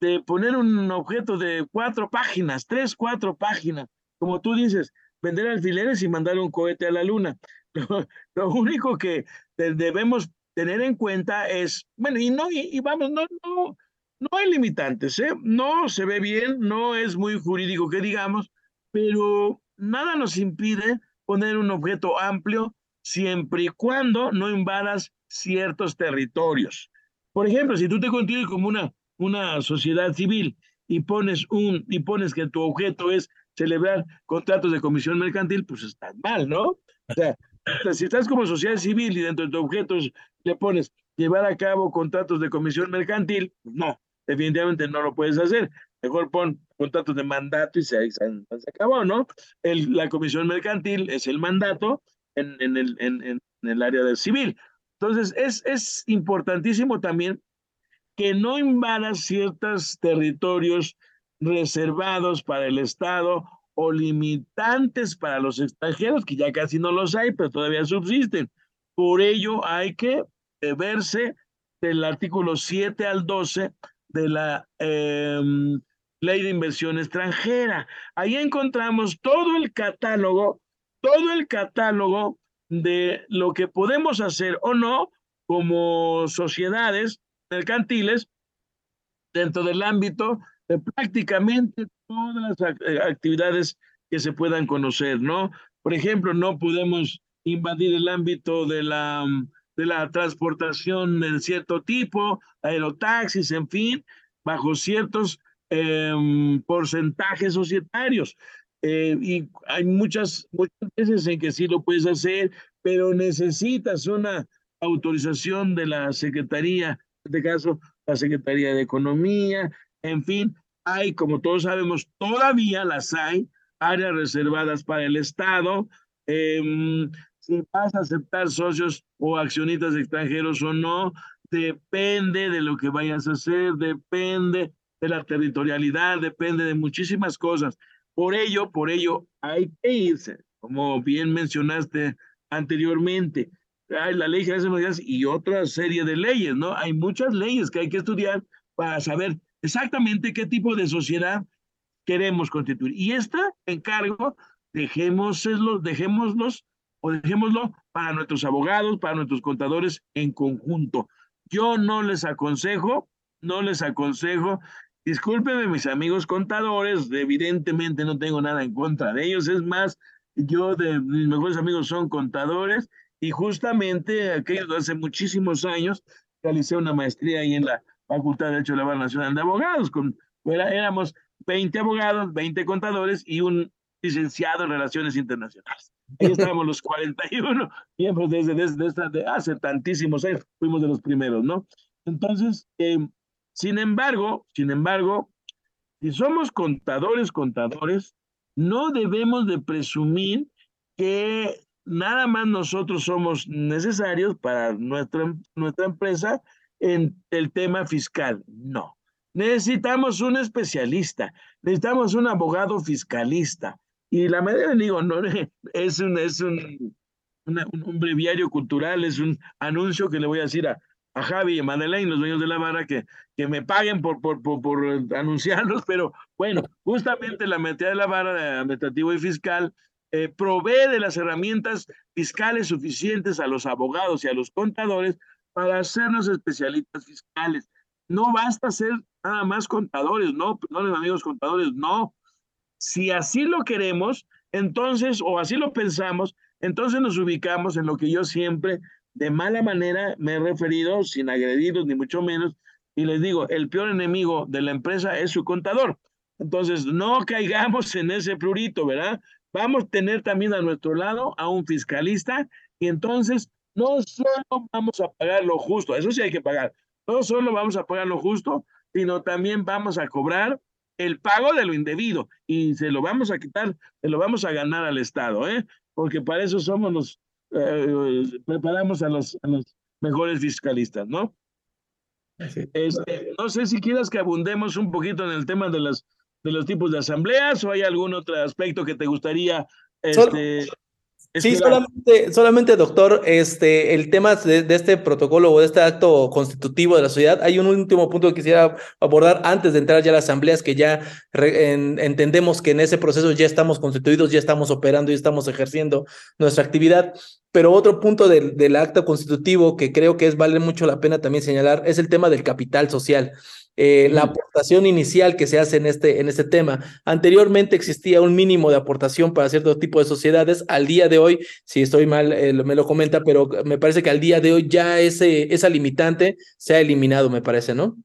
de poner un objeto de cuatro páginas, tres, cuatro páginas, como tú dices, vender alfileres y mandar un cohete a la luna. Lo, único que debemos tener en cuenta es, bueno, y no, y, vamos, no, no, no hay limitantes, ¿eh? No se ve bien, no es muy jurídico que digamos, pero nada nos impide poner un objeto amplio siempre y cuando no invadas ciertos territorios. Por ejemplo, si tú te constituyes como una, una sociedad civil y pones, un, y pones que tu objeto es celebrar contratos de comisión mercantil, pues estás mal, ¿no? O sea, si estás como sociedad civil y dentro de tus objetos le pones llevar a cabo contratos de comisión mercantil, pues no, definitivamente no lo puedes hacer. Mejor pon contratos de mandato y se, se, acabó, ¿no? El, la comisión mercantil es el mandato en, en, el, en, en el área del civil. Entonces, es, es importantísimo también que no invadas ciertos territorios reservados para el Estado o limitantes para los extranjeros, que ya casi no los hay, pero todavía subsisten. Por ello, hay que verse del artículo 7 al 12 de la em, Ley de Inversión Extranjera. Ahí encontramos todo el catálogo, todo el catálogo de lo que podemos hacer o no como sociedades mercantiles dentro del ámbito de prácticamente todas las eh, actividades que se puedan conocer, ¿no? Por ejemplo, no podemos invadir el ámbito de la, de la transportación de cierto tipo, aerotaxis, en fin, bajo ciertos em, porcentajes societarios. Eh, y hay muchas, muchas veces en que sí lo puedes hacer, pero necesitas una autorización de la Secretaría, en este caso, la Secretaría de Economía, en fin, hay, como todos sabemos, todavía las hay, áreas reservadas para el Estado. Em, si vas a aceptar socios o accionistas extranjeros o no, depende de lo que vayas a hacer, depende de la territorialidad, depende de muchísimas cosas. Por ello, por ello, hay que irse, como bien mencionaste anteriormente. Hay la ley de y otra serie de leyes, ¿no? Hay muchas leyes que hay que estudiar para saber exactamente qué tipo de sociedad queremos constituir. Y esta encargo dejémoslo, dejémoslos o dejémoslo para nuestros abogados, para nuestros contadores en conjunto. Yo no les aconsejo, no les aconsejo, discúlpenme mis amigos contadores, evidentemente no tengo nada en contra de ellos, es más, yo de mis mejores amigos son contadores y justamente aquellos hace muchísimos años realicé una maestría ahí en la Facultad de Derecho de la Barra Nacional de Abogados, con, éramos 20 abogados, 20 contadores y un licenciado en Relaciones Internacionales. Ahí estábamos los 41 miembros desde, desde, desde, hace tantísimos años, fuimos de los primeros, ¿no? Entonces, eh, sin embargo, sin embargo, si somos contadores, contadores, no debemos de presumir que nada más nosotros somos necesarios para nuestra, nuestra empresa en el tema fiscal. No. Necesitamos un especialista, necesitamos un abogado fiscalista. Y la manera, digo, no, es un, es un, un breviario cultural, es un anuncio que le voy a decir a, a Javi y a Madeleine, los dueños de la vara, que, que me paguen por, por, por, anunciarlos, pero bueno, justamente la materia de la vara administrativo y fiscal eh, provee de las herramientas fiscales suficientes a los abogados y a los contadores para hacernos especialistas fiscales. No basta ser nada más contadores, no, no amigos contadores, no. Si así lo queremos, entonces, o así lo pensamos, entonces nos ubicamos en lo que yo siempre de mala manera me he referido, sin agredirlos ni mucho menos, y les digo, el peor enemigo de la empresa es su contador. Entonces, no caigamos en ese plurito, ¿verdad? Vamos a tener también a nuestro lado a un fiscalista y entonces no solo vamos a pagar lo justo, eso sí hay que pagar, no solo vamos a pagar lo justo, sino también vamos a cobrar el pago de lo indebido y se lo vamos a quitar, se lo vamos a ganar al Estado, ¿eh? Porque para eso somos los, eh, preparamos a los, a los mejores fiscalistas, ¿no? Este, no sé si quieras que abundemos un poquito en el tema de, las, de los tipos de asambleas o hay algún otro aspecto que te gustaría este, Sí, solamente, solamente, doctor, este, el tema de, este protocolo o de este acto constitutivo de la sociedad, hay un último punto que quisiera abordar antes de entrar ya a las asambleas, que ya entendemos que en ese proceso ya estamos constituidos, ya estamos operando y estamos ejerciendo nuestra actividad. Pero otro punto del, del acto constitutivo que creo que es vale mucho la pena también señalar es el tema del capital social. Eh, la aportación inicial que se hace en este, en este tema. Anteriormente existía un mínimo de aportación para cierto tipo de sociedades. Al día de hoy, si estoy mal, eh, me lo comenta, pero me parece que al día de hoy ya ese, esa limitante se ha eliminado, me parece, ¿no?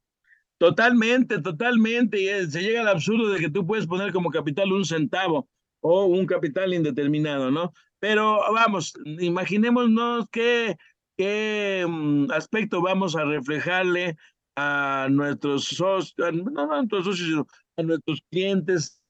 Totalmente, totalmente. Y se llega al absurdo de que tú puedes poner como capital un centavo o un capital indeterminado, ¿no? Pero vamos, imaginémonos qué, qué mm, aspecto vamos a reflejarle a nuestros socios, no, a nuestros socios, a nuestros clientes,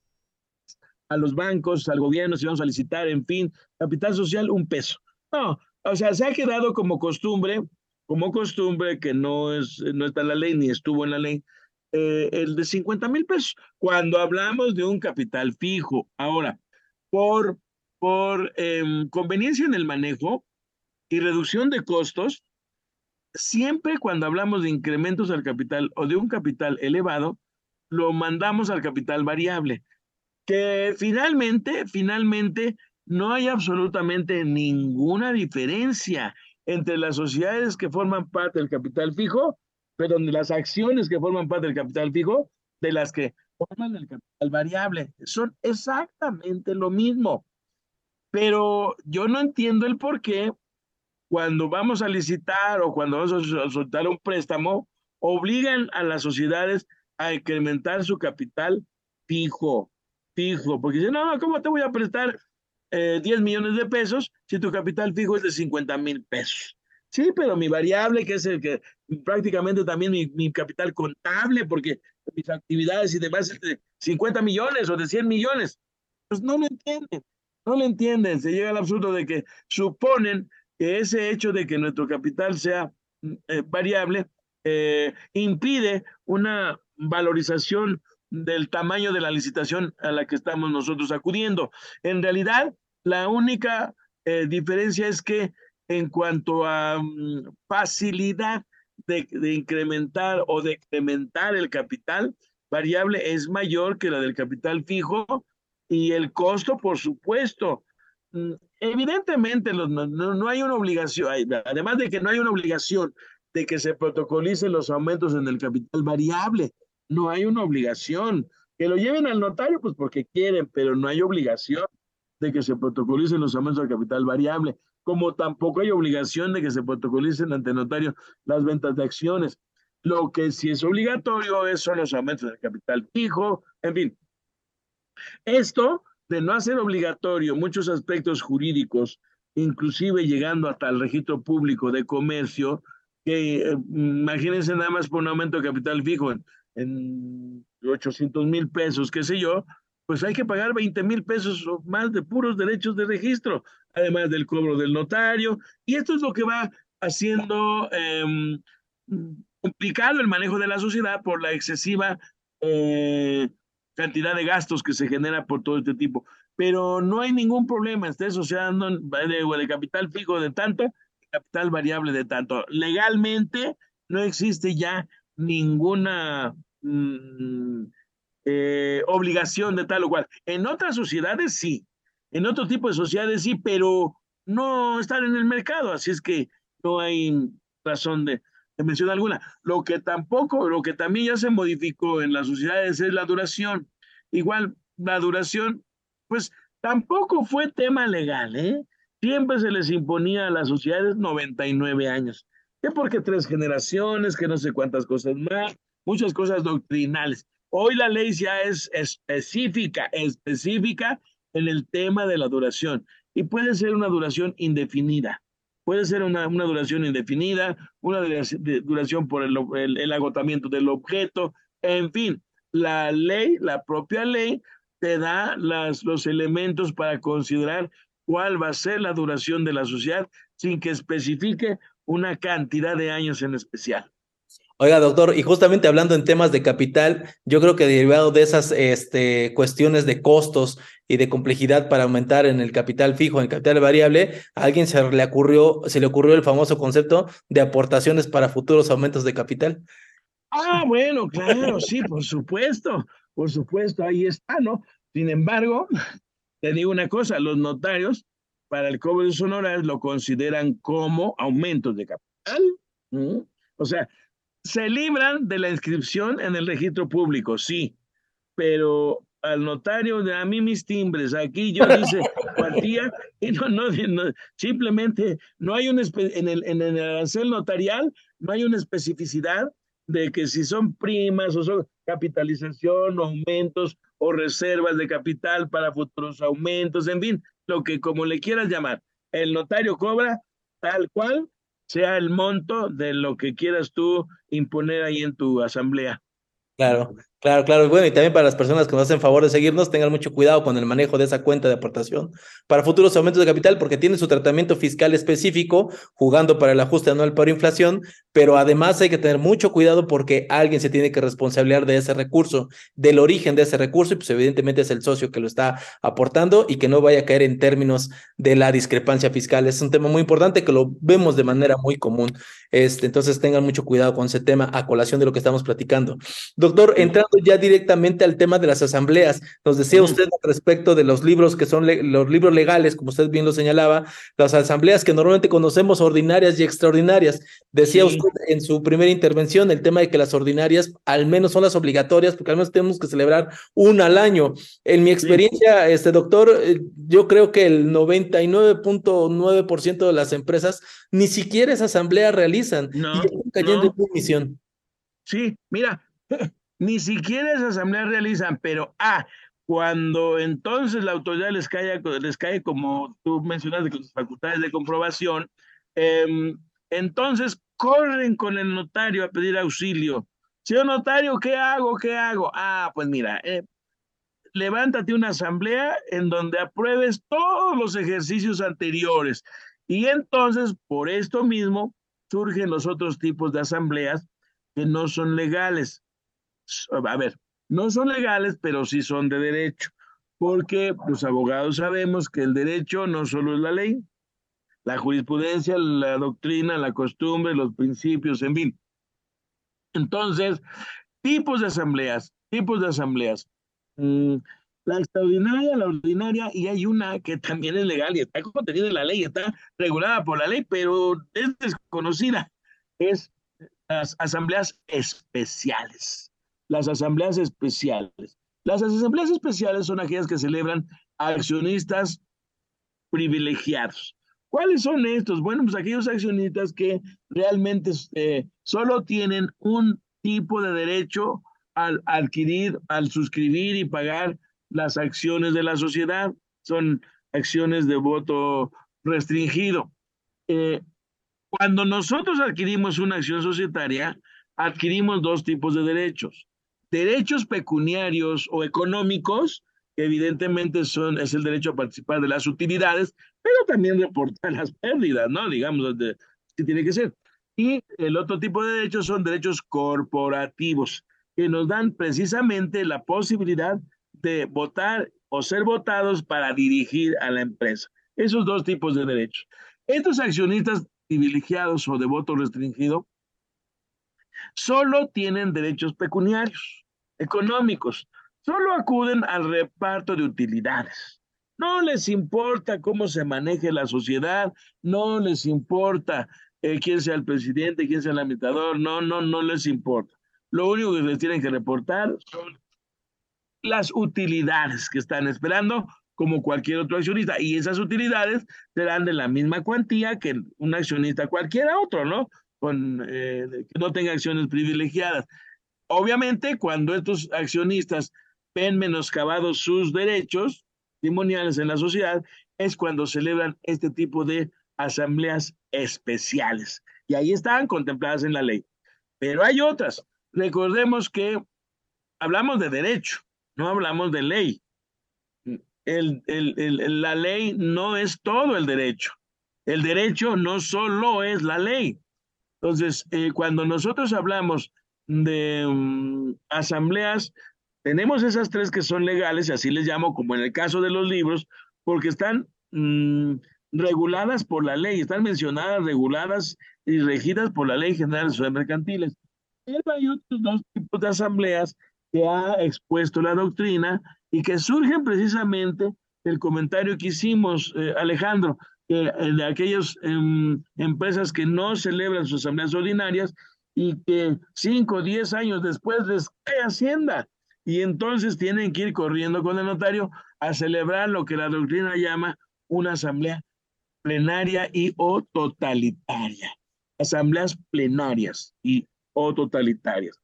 a los bancos, al gobierno, si vamos a licitar, en fin, capital social, un peso. No, o sea, se ha quedado como costumbre, como costumbre que no, es, no está en la ley ni estuvo en la ley, eh, el de 50 mil pesos. Cuando hablamos de un capital fijo, ahora, por, por em, conveniencia en el manejo y reducción de costos, siempre cuando hablamos de incrementos al capital o de un capital elevado, lo mandamos al capital variable, que finalmente, finalmente, no hay absolutamente ninguna diferencia entre las sociedades que forman parte del capital fijo, perdón, de las acciones que forman parte del capital fijo, de las que forman el capital variable. Son exactamente lo mismo. Pero yo no entiendo el por qué cuando vamos a licitar o cuando vamos a soltar un préstamo, obligan a las sociedades a incrementar su capital fijo, fijo, porque dicen, no, ¿cómo te voy a prestar 10 eh, millones de pesos si tu capital fijo es de 50 mil pesos? Sí, pero mi variable, que es el que prácticamente también mi, mi capital contable, porque mis actividades y demás es de 50 millones o de 100 millones, pues no lo entienden, no lo entienden, se llega al absurdo de que suponen que ese hecho de que nuestro capital sea mm, eh, variable eh, impide una valorización del tamaño de la licitación a la que estamos nosotros acudiendo. En realidad, la única eh, diferencia es que en cuanto a mm, facilidad de, incrementar o de incrementar el capital variable es mayor que la del capital fijo, Y el costo, por supuesto. Evidentemente no, no, hay una obligación, además de que no hay una obligación de que se protocolicen los aumentos en el capital variable, no hay una obligación. Que lo lleven al notario, pues porque quieren, pero no hay obligación de que se protocolicen los aumentos del capital variable, como tampoco hay obligación de que se protocolicen ante notario las ventas de acciones. Lo que sí es obligatorio es, son los aumentos del capital fijo, en fin. Esto de no hacer obligatorio muchos aspectos jurídicos, inclusive llegando hasta el registro público de comercio, que eh, imagínense nada más por un aumento de capital fijo en, en 800 mil pesos, qué sé yo, pues hay que pagar 20 mil pesos o más de puros derechos de registro, además del cobro del notario, y esto es lo que va haciendo em, complicado el manejo de la sociedad por la excesiva eh, cantidad de gastos que se genera por todo este tipo. Pero no hay ningún problema, esté asociando de, capital fijo de tanto, capital variable de tanto. Legalmente no existe ya ninguna mm, eh, obligación de tal o cual. En otras sociedades sí, en otro tipo de sociedades sí, pero no están en el mercado, así es que no hay razón de, de mención alguna. Lo que tampoco, lo que también ya se modificó en las sociedades es la duración. Igual, la duración, pues tampoco fue tema legal, ¿eh? Siempre se les imponía a las sociedades 99 años. Que porque tres generaciones, que no sé cuántas cosas más, muchas cosas doctrinales. Hoy la ley ya es específica, específica en el tema de la duración y puede ser una duración indefinida. Puede ser una, una duración indefinida, una duración por el, el, agotamiento del objeto, en fin, la ley, la propia ley, te da las, los elementos para considerar cuál va a ser la duración de la sociedad sin que especifique una cantidad de años en especial. Oiga, doctor, y justamente hablando en temas de capital, yo creo que derivado de esas este, cuestiones de costos y de complejidad para aumentar en el capital fijo, en el capital variable, a alguien se le ocurrió, se le ocurrió el famoso concepto de aportaciones para futuros aumentos de capital. Ah, bueno, claro, sí, por supuesto, por supuesto, ahí está, ¿no? Sin embargo, te digo una cosa, los notarios para el cobro de honorarios lo consideran como aumentos de capital. O sea, se libran de la inscripción en el registro público, sí, pero al notario de a mí mis timbres, aquí yo dice cuantía y no, no, simplemente no hay un en el, en el arancel notarial no hay una especificidad de que si son primas o son capitalización aumentos o reservas de capital para futuros aumentos, en fin, lo que como le quieras llamar, el notario cobra tal cual sea el monto de lo que quieras tú imponer ahí en tu asamblea. Claro, claro, claro. Bueno, y también para las personas que nos hacen favor de seguirnos, tengan mucho cuidado con el manejo de esa cuenta de aportación para futuros aumentos de capital, porque tiene su tratamiento fiscal específico, jugando para el ajuste anual por inflación, pero además hay que tener mucho cuidado porque alguien se tiene que responsabilizar de ese recurso, del origen de ese recurso, y pues evidentemente es el socio que lo está aportando y que no vaya a caer en términos de la discrepancia fiscal. Es un tema muy importante que lo vemos de manera muy común. Este, entonces tengan mucho cuidado con ese tema a colación de lo que estamos platicando. Doctor, entrando ya directamente al tema de las asambleas, nos decía usted respecto de los libros que son los libros legales, como usted bien lo señalaba, las asambleas que normalmente conocemos ordinarias y extraordinarias. Decía usted en su primera intervención el tema de que las ordinarias al menos son las obligatorias, porque al menos tenemos que celebrar una al año. En mi experiencia, este doctor, eh, yo creo que el 99.9% de las empresas ni siquiera esa asamblea realizan no, y cayendo en misión. Sí, mira, ni siquiera esa asamblea realizan, pero ah, cuando entonces la autoridad les cae, les cae como tú mencionaste, con sus facultades de comprobación, em, entonces corren con el notario a pedir auxilio. Señor notario, ¿qué hago? ¿Qué hago? Ah, pues mira, eh, levántate una asamblea en donde apruebes todos los ejercicios anteriores. Y entonces, por esto mismo, surgen los otros tipos de asambleas que no son legales. A ver, no son legales, pero sí son de derecho, porque los abogados sabemos que el derecho no solo es la ley, la jurisprudencia, la doctrina, la costumbre, los principios, en fin. Entonces, tipos de asambleas, tipos de asambleas. Mm, la extraordinaria, la ordinaria, y hay una que también es legal y está contenida en la ley, está regulada por la ley, pero es desconocida. Es las asambleas especiales. Las asambleas especiales. Las asambleas especiales son aquellas que celebran accionistas privilegiados. ¿Cuáles son estos? Bueno, pues aquellos accionistas que realmente eh, solo tienen un tipo de derecho al adquirir, al suscribir y pagar las acciones de la sociedad. Son acciones de voto restringido. Eh, cuando nosotros adquirimos una acción societaria, adquirimos dos tipos de derechos. Derechos pecuniarios o económicos, que evidentemente son, es el derecho a participar de las utilidades, pero también reportar las pérdidas, ¿no? Digamos, que tiene que ser. Y el otro tipo de derechos son derechos corporativos, que nos dan precisamente la posibilidad de votar o ser votados para dirigir a la empresa. Esos dos tipos de derechos. Estos accionistas privilegiados o de voto restringido solo tienen derechos pecuniarios, económicos, solo acuden al reparto de utilidades. No les importa cómo se maneje la sociedad, no les importa eh, quién sea el presidente, quién sea el administrador, no, no, no les importa. Lo único que les tienen que reportar son las utilidades que están esperando como cualquier otro accionista. Y esas utilidades serán de la misma cuantía que un accionista cualquiera otro, ¿no? Con, eh, no tenga acciones privilegiadas. Obviamente, cuando estos accionistas ven menoscabados sus derechos testimoniales en la sociedad, es cuando celebran este tipo de asambleas especiales. Y ahí están contempladas en la ley. Pero hay otras. Recordemos que hablamos de derecho no hablamos de ley. La ley no es todo el derecho. El derecho no solo es la ley. Entonces, eh, cuando nosotros hablamos de mm, asambleas, tenemos esas tres que son legales, y así les llamo, como en el caso de los libros, porque están mm, reguladas por la ley, están mencionadas, reguladas y regidas por la Ley General de Mercantiles. Hay otros dos tipos de asambleas que ha expuesto la doctrina y que surgen precisamente del comentario que hicimos, eh, Alejandro, eh, de aquellas em, empresas que no celebran sus asambleas ordinarias y que cinco o diez años después les cae Hacienda y entonces tienen que ir corriendo con el notario a celebrar lo que la doctrina llama una asamblea plenaria y o totalitaria. Asambleas plenarias y o totalitarias.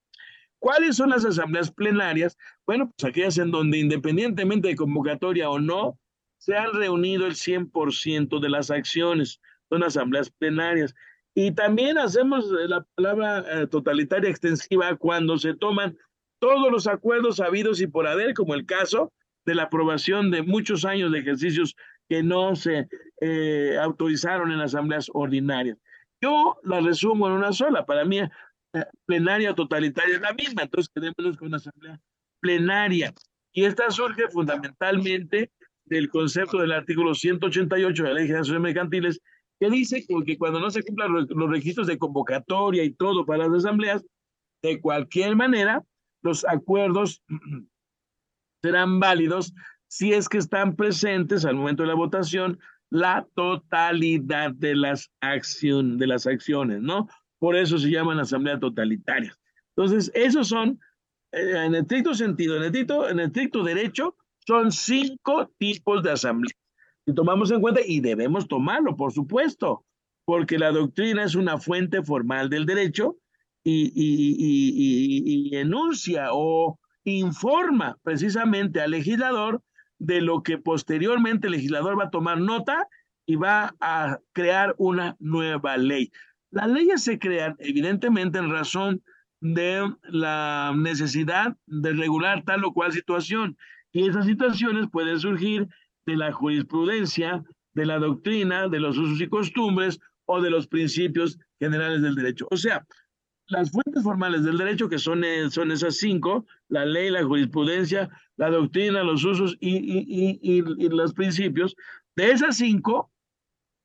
¿Cuáles son las asambleas plenarias? Bueno, pues aquellas en donde independientemente de convocatoria o no, se han reunido el 100% de las acciones. Son asambleas plenarias. Y también hacemos la palabra eh, totalitaria extensiva cuando se toman todos los acuerdos habidos y por haber, como el caso de la aprobación de muchos años de ejercicios que no se eh, autorizaron en asambleas ordinarias. Yo la resumo en una sola. Para mí, plenaria totalitaria es la misma, entonces quedémonos con una asamblea plenaria. Y esta surge fundamentalmente del concepto del artículo 188 de la Ley de Mercantiles, que dice que cuando no se cumplan los, registros de convocatoria y todo para las asambleas, de cualquier manera, los acuerdos serán válidos si es que están presentes al momento de la votación la totalidad de las, acción, de las acciones, ¿no? Por eso se llaman asamblea totalitaria. Entonces, esos son, eh, en estricto sentido, en estricto, en estricto derecho, son cinco tipos de asamblea. Y tomamos en cuenta, y debemos tomarlo, por supuesto, porque la doctrina es una fuente formal del derecho y, y, y, enuncia o informa precisamente al legislador de lo que posteriormente el legislador va a tomar nota y va a crear una nueva ley. Las leyes se crean evidentemente en razón de la necesidad de regular tal o cual situación. Y esas situaciones pueden surgir de la jurisprudencia, de la doctrina, de los usos y costumbres o de los principios generales del derecho. O sea, las fuentes formales del derecho, que son, eh, son esas cinco, la ley, la jurisprudencia, la doctrina, los usos y, y, los principios, de esas cinco,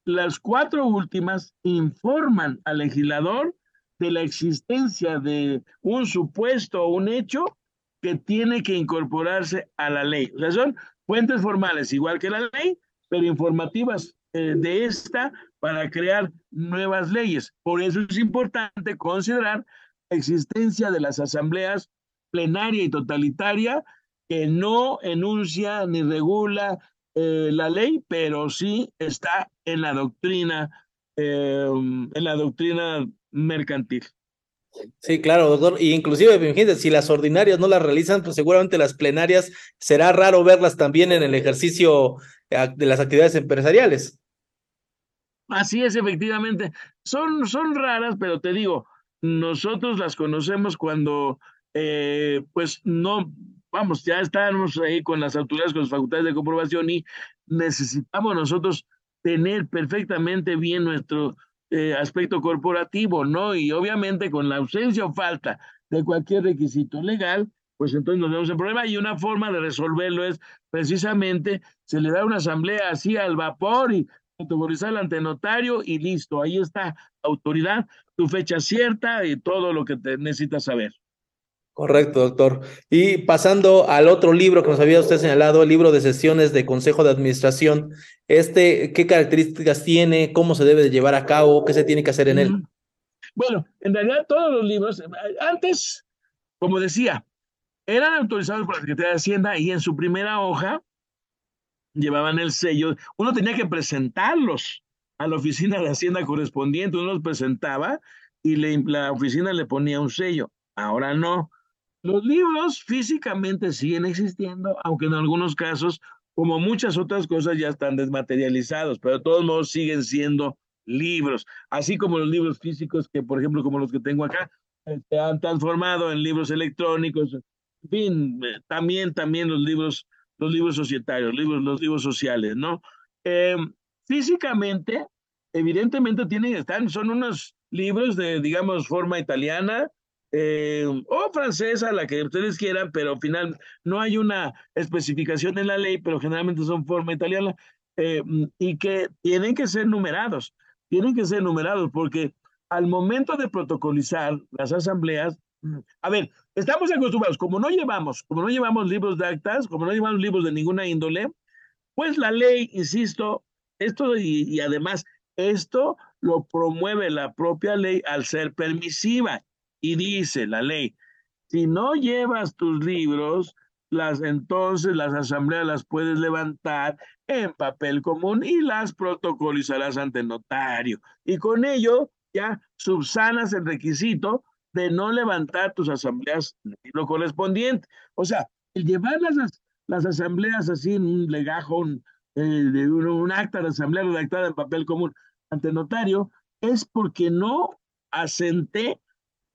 las cuatro últimas informan al legislador de la existencia de un supuesto o un hecho que tiene que incorporarse a la ley. O sea, son fuentes formales, igual que la ley, pero informativas eh, de esta para crear nuevas leyes. Por eso es importante considerar la existencia de las asambleas plenaria y totalitaria que no enuncia ni regula eh, la ley, pero sí está en la doctrina, eh, en la doctrina mercantil. Sí, claro, doctor. Y inclusive, si las ordinarias no las realizan, pues seguramente las plenarias será raro verlas también en el ejercicio eh, de las actividades empresariales. Así es, efectivamente. Son, son raras, pero te digo, nosotros las conocemos cuando, eh, pues no, vamos, ya estamos ahí con las autoridades, con las facultades de comprobación y necesitamos nosotros tener perfectamente bien nuestro eh, aspecto corporativo, ¿no? Y obviamente con la ausencia o falta de cualquier requisito legal, pues entonces nos vemos en problema y una forma de resolverlo es precisamente se le da una asamblea así al vapor y autorizar ante notario y listo, ahí está autoridad, tu fecha cierta y todo lo que te necesitas saber. Correcto, doctor. Y pasando al otro libro que nos había usted señalado, el libro de sesiones de Consejo de Administración, este, ¿qué características tiene? ¿Cómo se debe de llevar a cabo? ¿Qué se tiene que hacer en él? Bueno, en realidad todos los libros, antes, como decía, eran autorizados por la Secretaría de Hacienda y en su primera hoja llevaban el sello. Uno tenía que presentarlos a la oficina de Hacienda correspondiente, uno los presentaba y la oficina le ponía un sello. Ahora no. Los libros físicamente siguen existiendo, aunque en algunos casos, como muchas otras cosas, ya están desmaterializados, pero de todos modos siguen siendo libros, así como los libros físicos que, por ejemplo, como los que tengo acá, eh, se han transformado en libros electrónicos. En fin, eh, también, también los libros, los libros societarios, libros, los libros sociales, ¿no? Eh, físicamente, evidentemente tienen, están, son unos libros de, digamos, forma italiana, eh, o francesa, la que ustedes quieran, pero al final no hay una especificación en la ley, pero generalmente son forma italiana, eh, y que tienen que ser numerados, tienen que ser numerados, porque al momento de protocolizar las asambleas, a ver, estamos acostumbrados, como no llevamos, como no llevamos libros de actas, como no llevamos libros de ninguna índole, pues la ley, insisto, esto y además esto lo promueve la propia ley al ser permisiva y dice la ley, si no llevas tus libros, las entonces las asambleas las puedes levantar en papel común y las protocolizarás ante notario. Y con ello ya subsanas el requisito de no levantar tus asambleas en el libro correspondiente. O sea, el llevar las, las asambleas así en un legajo, un, eh, de un, un acta de asamblea redactada en papel común ante notario, es porque no asenté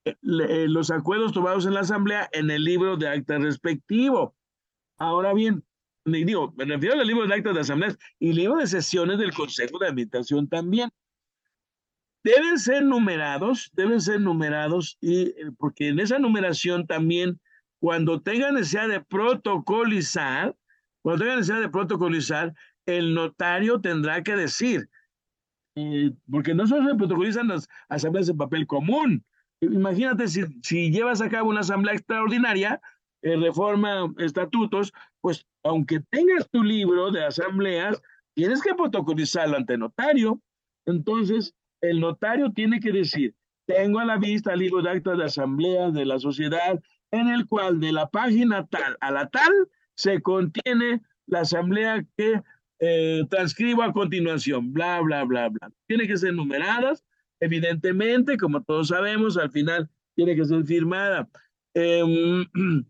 eh, los acuerdos tomados en la Asamblea en el libro de acta respectivo. Ahora bien, digo, me refiero al libro de actas de asambleas y libro de sesiones del Consejo de Administración también. Deben ser numerados, deben ser numerados, y eh, porque en esa numeración también, cuando tengan necesidad de protocolizar, cuando tengan necesidad de protocolizar, el notario tendrá que decir, eh, porque no solo se protocolizan las asambleas de papel común, Imagínate si, si llevas a cabo una asamblea extraordinaria, eh, reforma estatutos, pues aunque tengas tu libro de asambleas, tienes que protocolizarlo ante notario. Entonces, el notario tiene que decir, tengo a la vista el libro de actas de asamblea de la sociedad, en el cual de la página tal a la tal se contiene la asamblea que eh, transcribo a continuación, bla, bla, bla, bla. Tiene que ser numeradas Evidentemente, como todos sabemos, al final tiene que ser firmada. Em,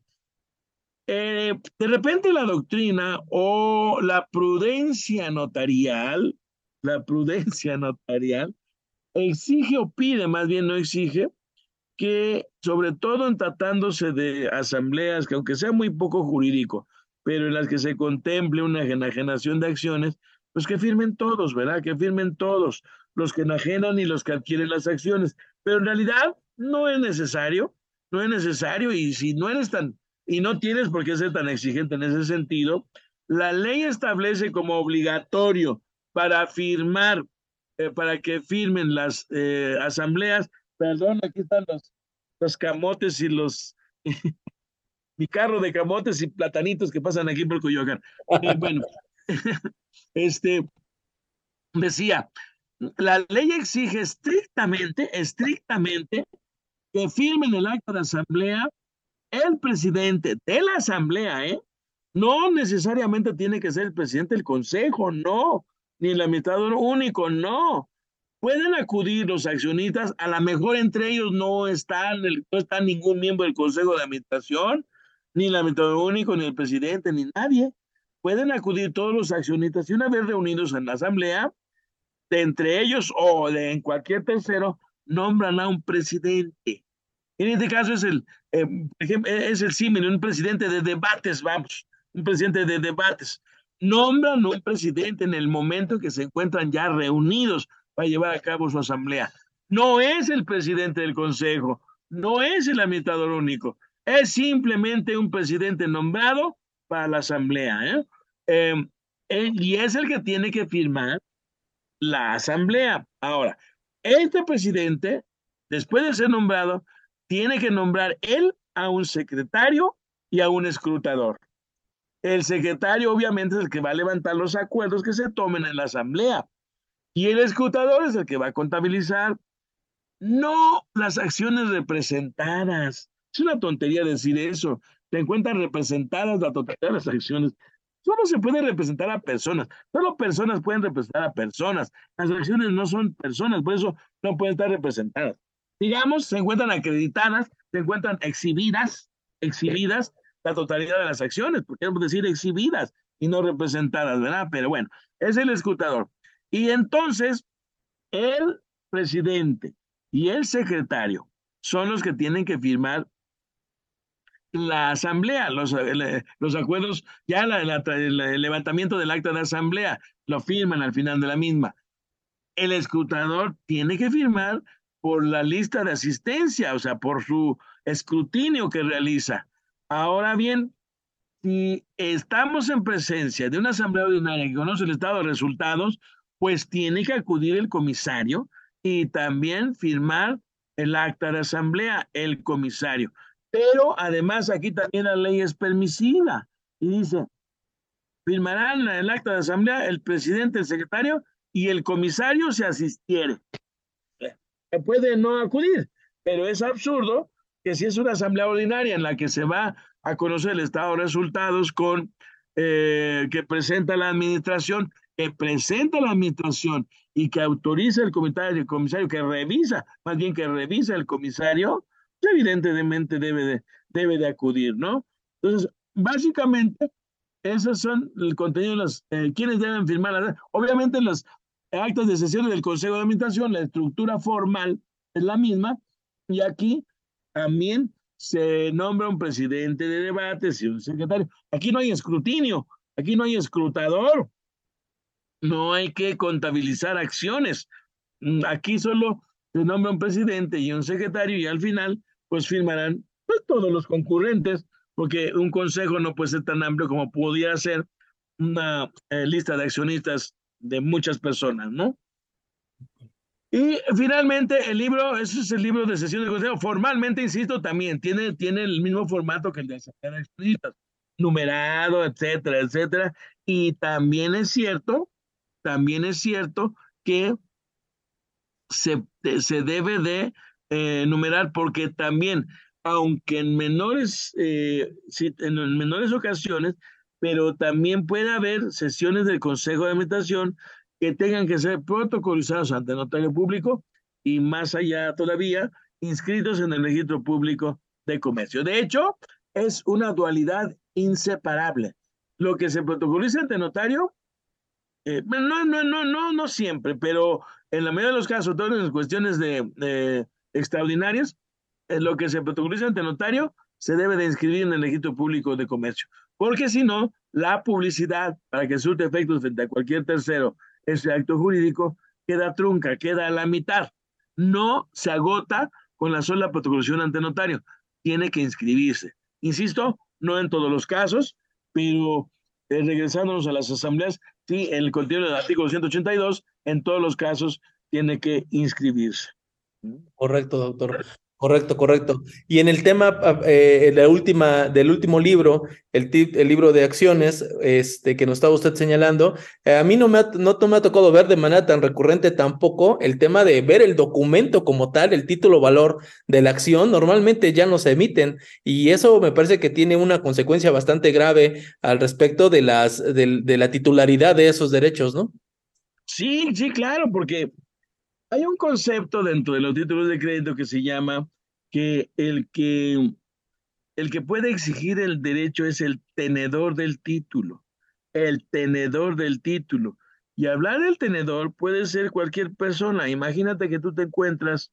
eh, de repente la doctrina o la prudencia notarial, la prudencia notarial, exige o pide, más bien no exige, que sobre todo en tratándose de asambleas, que aunque sea muy poco jurídico, pero en las que se contemple una enajenación de acciones, pues que firmen todos, ¿verdad? Que firmen todos los que enajenan y los que adquieren las acciones. Pero en realidad no es necesario, no es necesario y si no eres tan, y no tienes por qué ser tan exigente en ese sentido, la ley establece como obligatorio para firmar, eh, para que firmen las eh, asambleas, perdón, aquí están los, los camotes y los... mi carro de camotes y platanitos que pasan aquí por Coyoacán. Eh, bueno, este, decía, la ley exige estrictamente, estrictamente, que firmen el acta de asamblea el presidente de la asamblea, ¿eh? No necesariamente tiene que ser el presidente del consejo, no, ni el administrador único, no. Pueden acudir los accionistas, a lo mejor entre ellos no están, no está ningún miembro del consejo de administración, ni el administrador único, ni el presidente, ni nadie. Pueden acudir todos los accionistas y una vez reunidos en la asamblea, de entre ellos o de en cualquier tercero, nombran a un presidente. En este caso es el, eh, es el símil, un presidente de debates, vamos, un presidente de debates. Nombran un presidente en el momento que se encuentran ya reunidos para llevar a cabo su asamblea. No es el presidente del consejo, no es el administrador único, es simplemente un presidente nombrado para la asamblea. ¿eh? Em, eh, y es el que tiene que firmar la asamblea. Ahora, este presidente, después de ser nombrado, tiene que nombrar él a un secretario y a un escrutador. El secretario obviamente es el que va a levantar los acuerdos que se tomen en la asamblea y el escrutador es el que va a contabilizar, no las acciones representadas. Es una tontería decir eso. Se encuentran representadas la totalidad de las acciones. Solo se puede representar a personas. Solo personas pueden representar a personas. Las acciones no son personas, por eso no pueden estar representadas digamos, se encuentran acreditadas, se encuentran exhibidas, exhibidas la totalidad de las acciones, queremos decir exhibidas y no representadas, ¿verdad? Pero bueno, es el escrutador. Y entonces, el presidente y el secretario son los que tienen que firmar la asamblea, los, eh, los acuerdos, ya el levantamiento del acta de asamblea, lo firman al final de la misma. El escrutador tiene que firmar por la lista de asistencia, o sea, por su escrutinio que realiza. Ahora bien, si estamos en presencia de una asamblea ordinaria que conoce el estado de resultados, pues tiene que acudir el comisario y también firmar el acta de asamblea, el comisario. Pero además aquí también la ley es permisiva. Y dice, firmarán el acta de asamblea el presidente, el secretario y el comisario se asistiere. Puede no acudir, pero es absurdo que si es una asamblea ordinaria en la que se va a conocer el estado de resultados con eh, que presenta la administración, que presenta la administración y que autoriza el comisario, el comisario que revisa, más bien que revisa el comisario, evidentemente debe de, debe de acudir, ¿no? Entonces, básicamente, esos son el contenido de las, eh, quienes deben firmar. Obviamente, las actas de sesiones del Consejo de Administración, la estructura formal es la misma, y aquí también se nombra un presidente de debates y un secretario. Aquí no hay escrutinio, aquí no hay escrutador, no hay que contabilizar acciones. Mm, aquí solo se nombra un presidente y un secretario y al final pues firmarán pues, todos los concurrentes, porque un consejo no puede ser tan amplio como pudiera ser una eh, lista de accionistas de muchas personas, ¿no? Y finalmente el libro, ese es el libro de sesión de consejo, formalmente, insisto, también tiene, tiene el mismo formato que el de explícitas, numerado, etcétera, etcétera. Y también es cierto, también es cierto que se, se debe de eh, porque también, aunque en menores, eh, en menores ocasiones, pero también puede haber sesiones del Consejo de Administración que tengan que ser protocolizados ante notario público y más allá todavía, inscritos en el registro público de comercio. De hecho, es una dualidad inseparable. Lo que se protocoliza ante notario, eh, no, no, no, no, no siempre, pero en la mayoría de los casos, todas las cuestiones de, extraordinarias, eh, lo que se protocoliza ante notario se debe de inscribir en el registro público de comercio porque si no, la publicidad, para que surte efectos frente a cualquier tercero, ese acto jurídico, queda trunca, queda a la mitad. No se agota con la sola protocolación ante notario. Tiene que inscribirse. Insisto, no en todos los casos, pero eh, regresándonos a las asambleas, sí, en el contenido del artículo 182, en todos los casos tiene que inscribirse. Correcto, doctor. Correcto, correcto. Y en el tema ah, eh, la última, del último libro, el, el, libro de acciones este, que nos estaba usted señalando, eh, a mí no me, ha, no me ha tocado ver de manera tan recurrente tampoco el tema de ver el documento como tal, el título valor de la acción, normalmente ya no se emiten y eso me parece que tiene una consecuencia bastante grave al respecto de, las, de, de la titularidad de esos derechos, ¿no? Sí, sí, claro, porque hay un concepto dentro de los títulos de crédito que se llama que el que el que puede exigir el derecho es el tenedor del título, el tenedor del título. Y hablar del tenedor puede ser cualquier persona. Imagínate que tú te encuentras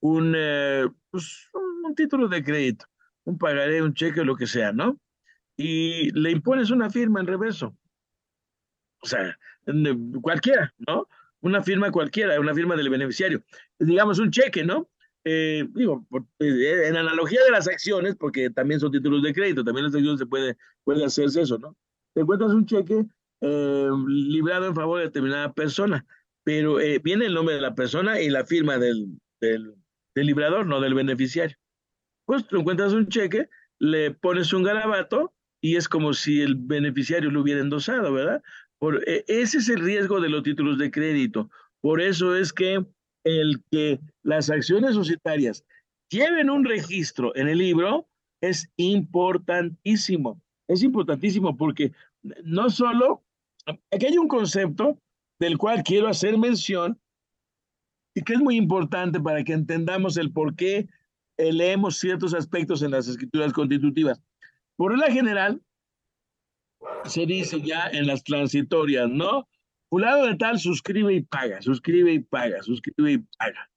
un, eh, pues, un título de crédito, un pagaré, un cheque lo que sea, ¿no? Y le impones una firma en reverso. O sea, cualquiera, ¿no? Una firma cualquiera, una firma del beneficiario. Digamos un cheque, ¿no? Eh, digo, eh, en analogía de las acciones, porque también son títulos de crédito, también las acciones se puede, puede hacerse eso, ¿no? Te encuentras un cheque eh, librado en favor de determinada persona, pero viene el nombre de la persona y la firma del, del, del librador, no del beneficiario. Pues tú encuentras un cheque, le pones un garabato y es como si el beneficiario lo hubiera endosado, ¿verdad? Por, ese es el riesgo de los títulos de crédito. Por eso es que el que las acciones societarias lleven un registro en el libro es importantísimo. Es importantísimo porque no solo, aquí hay un concepto del cual quiero hacer mención y que es muy importante para que entendamos el por qué leemos ciertos aspectos en las escrituras constitutivas. Por la general, se dice ya en las transitorias, ¿no? lado de tal suscribe y paga, suscribe y paga, suscribe y paga.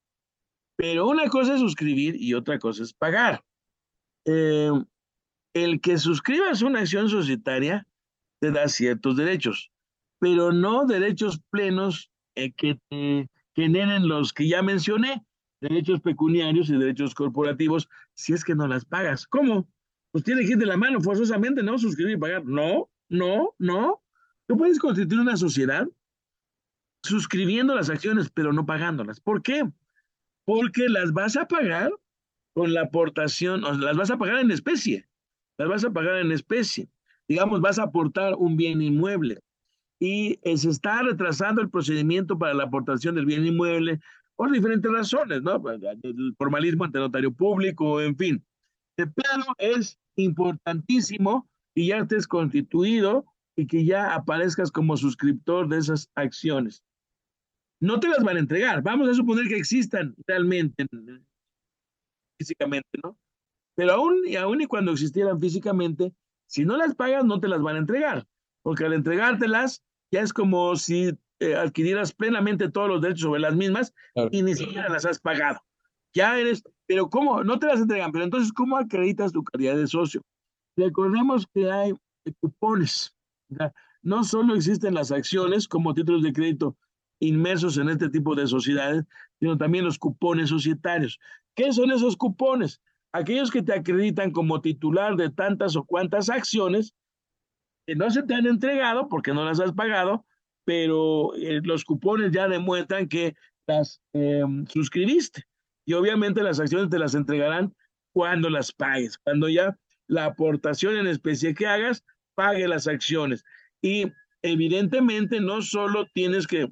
Pero una cosa es suscribir y otra cosa es pagar. Eh, el que suscribas una acción societaria te da ciertos derechos, pero no derechos plenos eh, que te generen los que ya mencioné, derechos pecuniarios y derechos corporativos, si es que no las pagas. ¿Cómo? Pues tiene que ir de la mano forzosamente, no suscribir y pagar. No, no, no. Tú puedes constituir una sociedad suscribiendo las acciones, pero no pagándolas. ¿Por qué? Porque las vas a pagar con la aportación, o las vas a pagar en especie, las vas a pagar en especie. Digamos, vas a aportar un bien inmueble y se está retrasando el procedimiento para la aportación del bien inmueble por diferentes razones, ¿no? El formalismo ante notario público, en fin. Pero es importantísimo y ya estés constituido y que ya aparezcas como suscriptor de esas acciones no te las van a entregar. Vamos a suponer que existan realmente físicamente, ¿no? Pero aún y, aún y cuando existieran físicamente, si no las pagas, no te las van a entregar, porque al entregártelas ya es como si eh, adquirieras plenamente todos los derechos sobre las mismas y ni siquiera las has pagado. Ya eres, pero ¿cómo? No te las entregan, pero entonces, ¿cómo acreditas tu calidad de socio? Recordemos que hay cupones. No solo existen las acciones como títulos de crédito inmersos en este tipo de sociedades, sino también los cupones societarios. ¿Qué son esos cupones? Aquellos que te acreditan como titular de tantas o cuantas acciones que no se te han entregado porque no las has pagado, pero eh, los cupones ya demuestran que las em, suscribiste. Y obviamente las acciones te las entregarán cuando las pagues, cuando ya la aportación en especie que hagas pague las acciones. Y evidentemente no solo tienes que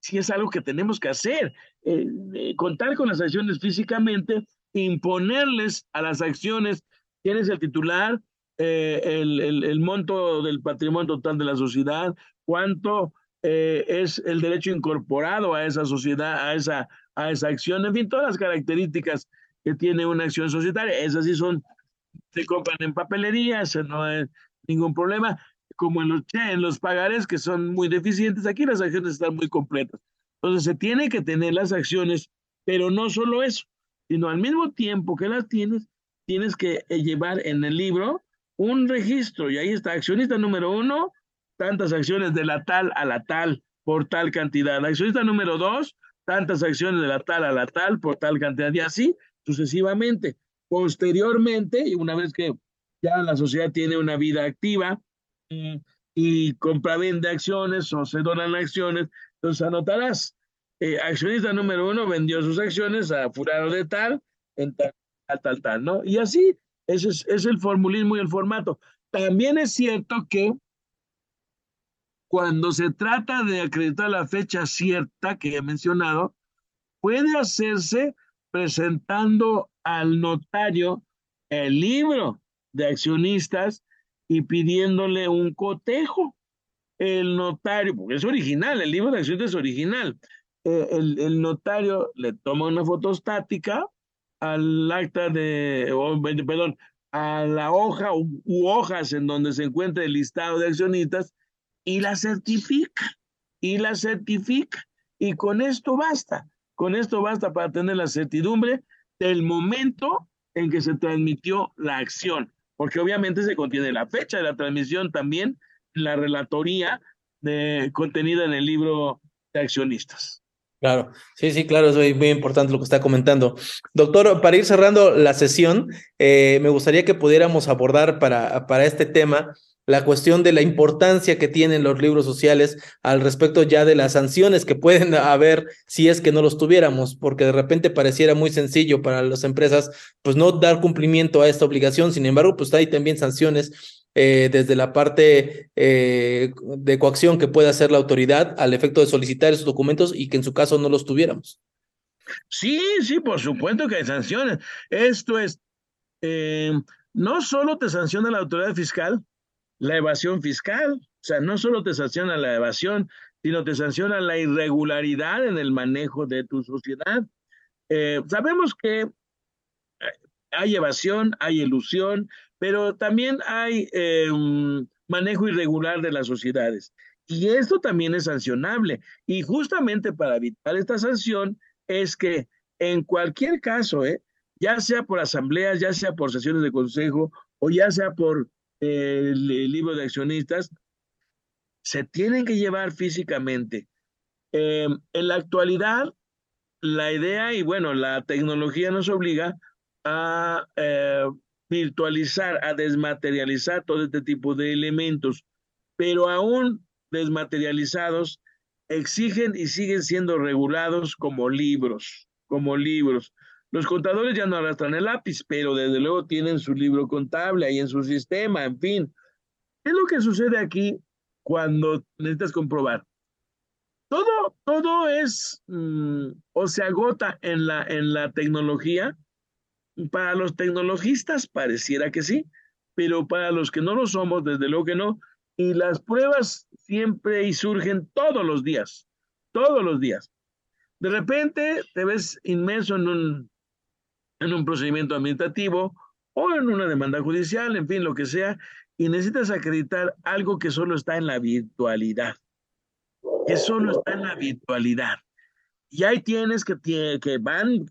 si es algo que tenemos que hacer. Eh, eh, contar con las acciones físicamente, imponerles a las acciones quién es el titular, eh, el, el, monto del patrimonio total de la sociedad, cuánto es el derecho incorporado a esa sociedad, a esa, a esa acción, en fin, todas las características que tiene una acción societaria, esas sí son, se compran en papelería, eso no es ningún problema como en los, en los pagares que son muy deficientes, aquí las acciones están muy completas. Entonces se tiene que tener las acciones, pero no solo eso, sino al mismo tiempo que las tienes, tienes que eh, llevar en el libro un registro y ahí está, accionista número uno, tantas acciones de la tal a la tal por tal cantidad. Accionista número dos, tantas acciones de la tal a la tal por tal cantidad y así sucesivamente. Posteriormente, y una vez que ya la sociedad tiene una vida activa, y compra-vende acciones o se donan acciones, entonces anotarás, eh, accionista número uno vendió sus acciones a fulano de tal, en tal, tal, tal, ¿no? Y así, ese es, es el formulismo y el formato. También es cierto que cuando se trata de acreditar la fecha cierta que he mencionado, puede hacerse presentando al notario el libro de accionistas y pidiéndole un cotejo. El notario, porque es original, el libro de accionistas es original. Eh, el, el, notario le toma una fotostática al acta de, perdón, a la hoja u hojas en donde se encuentra el listado de accionistas y la certifica, y la certifica. Y con esto basta, con esto basta para tener la certidumbre del momento en que se transmitió la acción, porque obviamente se contiene la fecha de la transmisión también, la relatoría contenida en el libro de accionistas. Claro, sí, sí, claro, es muy, importante lo que está comentando. Doctor, para ir cerrando la sesión, eh, me gustaría que pudiéramos abordar para, para este tema la cuestión de la importancia que tienen los libros sociales al respecto ya de las sanciones que pueden haber si es que no los tuviéramos, porque de repente pareciera muy sencillo para las empresas pues no dar cumplimiento a esta obligación, sin embargo pues hay también sanciones eh, desde la parte eh, de coacción que puede hacer la autoridad al efecto de solicitar esos documentos y que en su caso no los tuviéramos. Sí, sí, por supuesto que hay sanciones. Esto es, eh, no solo te sanciona la autoridad fiscal, la evasión fiscal. O sea, no solo te sanciona la evasión, sino te sanciona la irregularidad en el manejo de tu sociedad. Eh, sabemos que eh, hay evasión, hay ilusión, pero también hay eh, manejo irregular de las sociedades. Y esto también es sancionable. Y justamente para evitar esta sanción es que en cualquier caso, ya sea por asambleas, ya sea por sesiones de consejo o ya sea por el, libro de accionistas, se tienen que llevar físicamente. Em, en la actualidad, la idea y bueno, la tecnología nos obliga a eh, virtualizar, a desmaterializar todo este tipo de elementos, pero aún desmaterializados exigen y siguen siendo regulados como libros, como libros. Los contadores ya no arrastran el lápiz, pero desde luego tienen su libro contable ahí en su sistema, en fin. ¿Qué es lo que sucede aquí cuando necesitas comprobar? Todo, todo es mm, o se agota en la, en la tecnología. Para los tecnologistas pareciera que sí, pero para los que no lo somos, desde luego que no. Y las pruebas siempre y surgen todos los días, todos los días. De repente te ves inmenso en un en un procedimiento administrativo o en una demanda judicial, en fin, lo que sea, y necesitas acreditar algo que solo está en la virtualidad, que solo está en la virtualidad. Y ahí tienes que, que van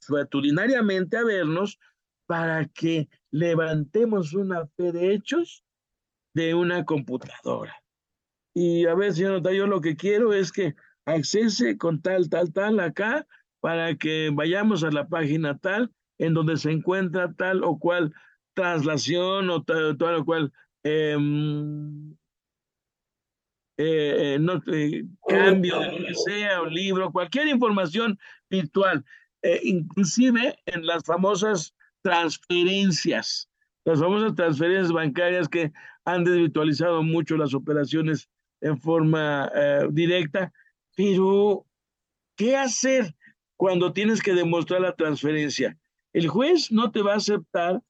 suetudinariamente a vernos para que levantemos una fe de hechos de una computadora. Y a ver, señor yo lo que quiero es que accese con tal, tal, tal acá para que vayamos a la página tal en donde se encuentra tal o cual traslación o tal, o cual em, eh, eh, eh, cambio de lo que sea, libro, cualquier información virtual, inclusive en las famosas transferencias, las famosas transferencias bancarias que han desvirtualizado mucho las operaciones en forma directa, pero ¿qué hacer? Cuando tienes que demostrar la transferencia. El juez no te va a aceptar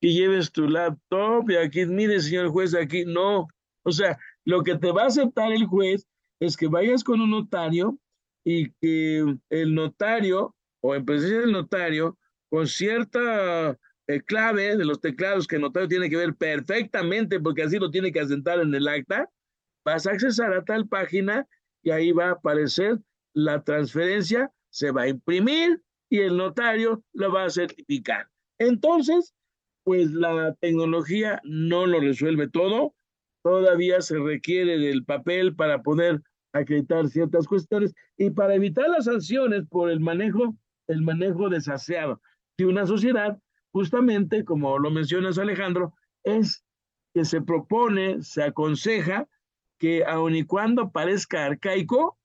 que lleves tu laptop y aquí, mire, señor juez, aquí no. O sea, lo que te va a aceptar el juez es que vayas con un notario y que el notario o en presencia del notario, con cierta eh, clave de los teclados que el notario tiene que ver perfectamente, porque así lo tiene que asentar en el acta, vas a accesar a tal página y ahí va a aparecer la transferencia se va a imprimir y el notario lo va a certificar. Entonces, pues la tecnología no lo resuelve todo, todavía se requiere del papel para poder acreditar ciertas cuestiones y para evitar las sanciones por el manejo, el manejo desaseado de una sociedad, justamente como lo mencionas Alejandro, es que se propone, se aconseja que aun y cuando parezca arcaico,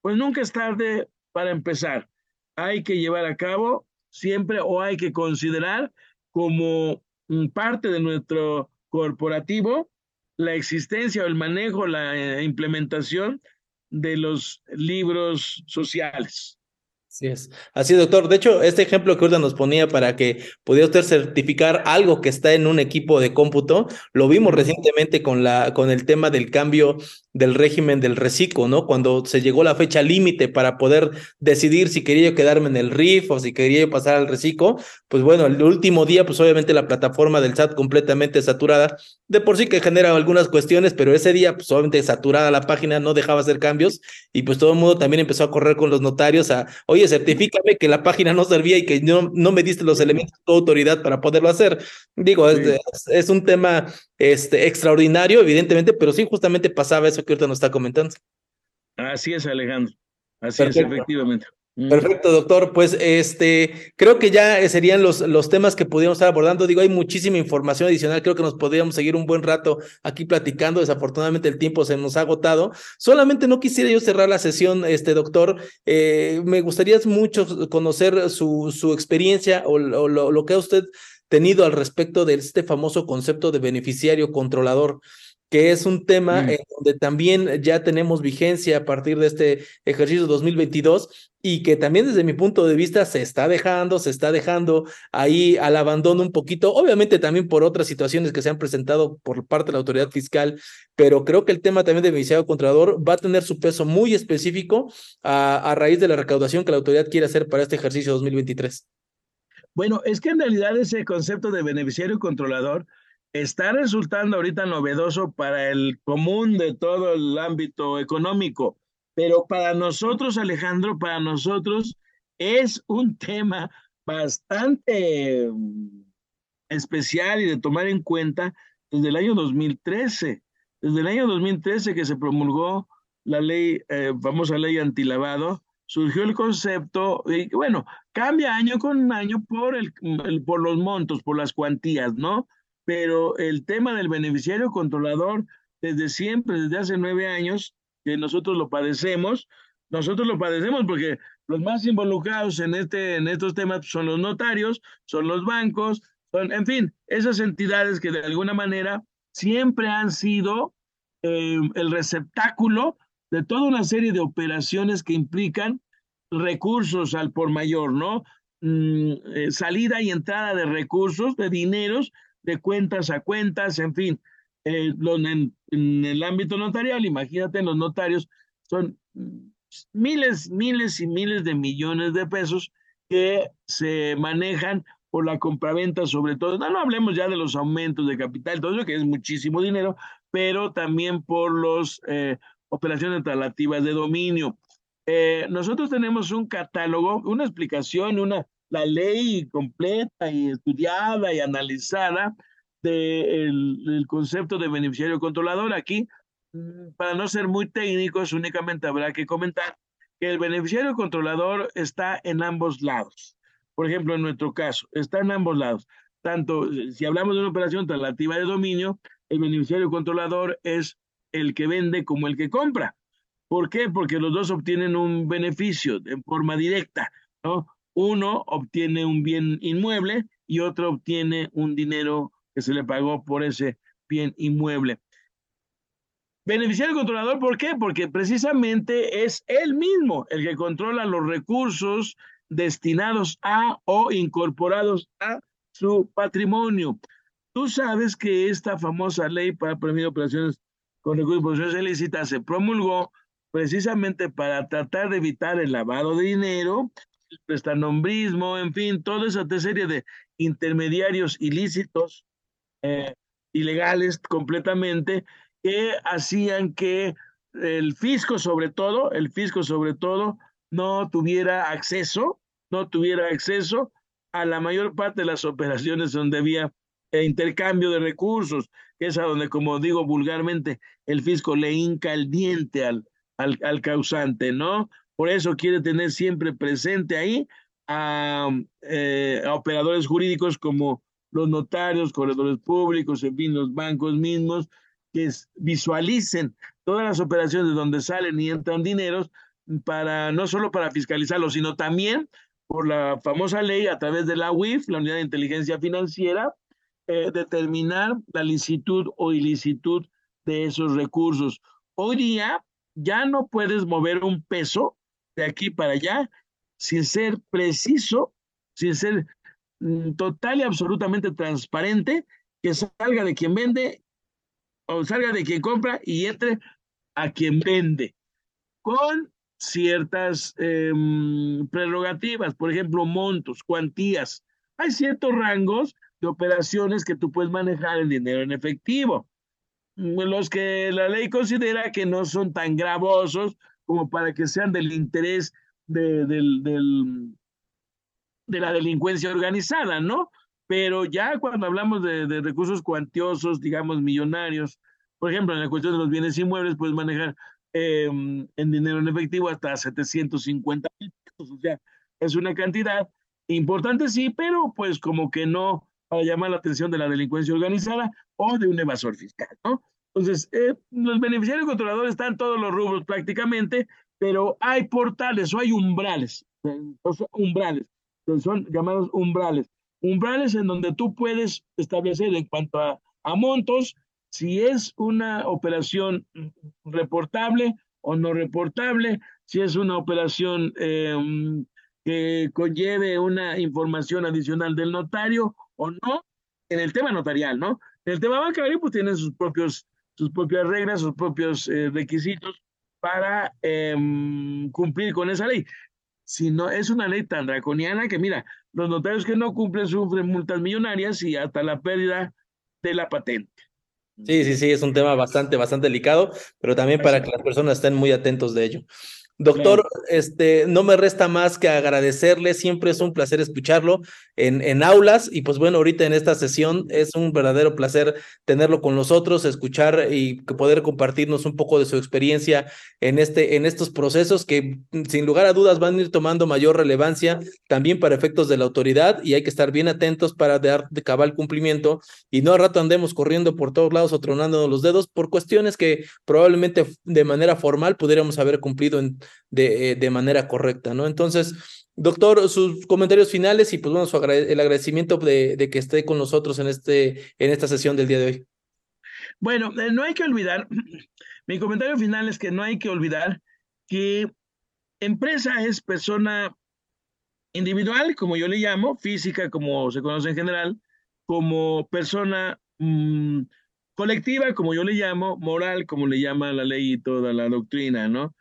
pues nunca es tarde para empezar, hay que llevar a cabo siempre o hay que considerar como parte de nuestro corporativo la existencia o el manejo, la eh, implementación de los libros sociales. Así es. Así, doctor. De hecho, este ejemplo que ahorita nos ponía para que pudiera usted certificar algo que está en un equipo de cómputo, lo vimos recientemente con, la, con el tema del cambio del régimen del reciclo, ¿no? Cuando se llegó la fecha límite para poder decidir si quería yo quedarme en el RIF o si quería yo pasar al reciclo, pues bueno, el último día, pues obviamente la plataforma del SAT completamente saturada, de por sí que genera algunas cuestiones, pero ese día, pues obviamente saturada la página, no dejaba hacer cambios y pues todo el mundo también empezó a correr con los notarios a, oye, certifícame que la página no servía y que no, no me diste los elementos de tu autoridad para poderlo hacer. Digo, es, es un tema este, extraordinario, evidentemente, pero sí justamente pasaba eso que ahorita nos está comentando. Así es, Alejandro. Así es, efectivamente. Perfecto, doctor. Pues este, creo que ya serían los, los temas que podríamos estar abordando. Digo, hay muchísima información adicional. Creo que nos podríamos seguir un buen rato aquí platicando. Desafortunadamente el tiempo se nos ha agotado. Solamente no quisiera yo cerrar la sesión, este doctor. Eh, me gustaría mucho conocer su, su experiencia o, lo, lo que usted tenido al respecto de este famoso concepto de beneficiario controlador, que es un tema mm. en donde también ya tenemos vigencia a partir de este ejercicio 2022 y que también desde mi punto de vista se está dejando, se está dejando ahí al abandono un poquito, obviamente también por otras situaciones que se han presentado por parte de la autoridad fiscal, pero creo que el tema también de beneficiario controlador va a tener su peso muy específico a, a raíz de la recaudación que la autoridad quiere hacer para este ejercicio 2023. Bueno, es que en realidad ese concepto de beneficiario controlador está resultando ahorita novedoso para el común de todo el ámbito económico, pero para nosotros, Alejandro, para nosotros es un tema bastante mm, especial y de tomar en cuenta desde el año 2013. Desde el año 2013 que se promulgó la ley, eh, famosa ley antilavado, surgió el concepto, y bueno, cambia año con año por, el, por los montos, por las cuantías, ¿no? Pero el tema del beneficiario controlador, desde siempre, desde hace nueve años, que nosotros lo padecemos, nosotros lo padecemos porque los más involucrados en, este, en estos temas son los notarios, son los bancos, son, en fin, esas entidades que de alguna manera siempre han sido eh, el receptáculo de toda una serie de operaciones que implican recursos al por mayor, ¿no? Mm, eh, salida y entrada de recursos, de dineros, de cuentas a cuentas, en fin. Eh, en, el ámbito notarial, imagínate, los notarios son miles, miles y miles de millones de pesos que se manejan por la compraventa sobre todo. No, no hablemos ya de los aumentos de capital, todo eso que es muchísimo dinero, pero también por los eh, operaciones relativas de dominio. Eh, nosotros tenemos un catálogo, una explicación, una, la ley completa y estudiada y analizada del de concepto de beneficiario controlador. Aquí, mm, para no ser muy técnicos, únicamente habrá que comentar que el beneficiario controlador está en ambos lados. Por ejemplo, en nuestro caso, está en ambos lados. Tanto si hablamos de una operación relativa de dominio, el beneficiario controlador es el que vende como el que compra. ¿Por qué? Porque los dos obtienen un beneficio en forma directa, ¿no? Uno obtiene un bien inmueble y otro obtiene un dinero que se le pagó por ese bien inmueble. Beneficiario controlador, ¿por qué? Porque precisamente es él mismo el que controla los recursos destinados a o incorporados a su patrimonio. Tú sabes que esta famosa ley para prevenir operaciones con recursos de se promulgó precisamente para tratar de evitar el lavado de dinero, el prestanombrismo, en fin, toda esa serie de intermediarios ilícitos, eh, ilegales completamente, que hacían que el fisco sobre todo, el fisco sobre todo, no tuviera acceso, no tuviera acceso a la mayor parte de las operaciones donde había intercambio de recursos, que es a donde, como digo vulgarmente, el fisco le hinca el diente al, al, causante, ¿no? Por eso quiere tener siempre presente ahí eh, a, operadores jurídicos como los notarios, corredores públicos, en fin, los bancos mismos, que visualicen todas las operaciones de donde salen y entran dineros para no solo para fiscalizarlo, sino también por la famosa ley a través de la UIF, la Unidad de Inteligencia Financiera, eh, determinar la licitud o ilicitud de esos recursos. Hoy día ya no puedes mover un peso de aquí para allá sin ser preciso, sin ser mm, total y absolutamente transparente, que salga de quien vende o salga de quien compra y entre a quien vende, con ciertas em, prerrogativas, por ejemplo, montos, cuantías. Hay ciertos rangos operaciones que tú puedes manejar en dinero en efectivo, mm, los que la ley considera que no son tan gravosos como para que sean del interés de, de la delincuencia organizada, ¿no? Pero ya cuando hablamos de, recursos cuantiosos, digamos, millonarios, por ejemplo, en la cuestión de los bienes inmuebles, puedes manejar eh, en dinero en efectivo hasta 750 mil pesos, o sea, es una cantidad importante, sí, pero pues como que no para llamar la atención de la delincuencia organizada o de un evasor fiscal, ¿no? Entonces, eh, los beneficiarios controladores están todos los rubros prácticamente, pero hay portales o hay umbrales, umbrales, son llamados umbrales. Umbrales en donde tú puedes establecer en cuanto a, a montos, si es una operación reportable o no reportable, si es una operación eh, que conlleve una información adicional del notario o no, en el tema notarial, ¿no? En el tema bancario, pues tienen sus propios, sus propias reglas, sus propios eh, requisitos para eh, cumplir con esa ley. Si no, es una ley tan draconiana que, mira, los notarios que no cumplen sufren multas millonarias y hasta la pérdida de la patente. Sí, sí, sí, es un tema bastante, bastante delicado, pero también para que las personas estén muy atentos de ello. Doctor, este, no me resta más que agradecerle, siempre es un placer escucharlo en, en aulas y pues bueno, ahorita en esta sesión es un verdadero placer tenerlo con nosotros, escuchar y poder compartirnos un poco de su experiencia en, este, en estos procesos que sin lugar a dudas van a ir tomando mayor relevancia también para efectos de la autoridad y hay que estar bien atentos para dar de cabal cumplimiento y no a rato andemos corriendo por todos lados o tronándonos los dedos por cuestiones que probablemente de manera formal pudiéramos haber cumplido en de, eh, de manera correcta, ¿no? Entonces, doctor, sus comentarios finales y pues bueno, su el agradecimiento de, de, que esté con nosotros en, este, en esta sesión del día de hoy. Bueno, eh, no hay que olvidar, mi comentario final es que no hay que olvidar que empresa es persona individual, como yo le llamo, física, como se conoce en general, como persona mmm, colectiva, como yo le llamo, moral, como le llama la ley y toda la doctrina, ¿no?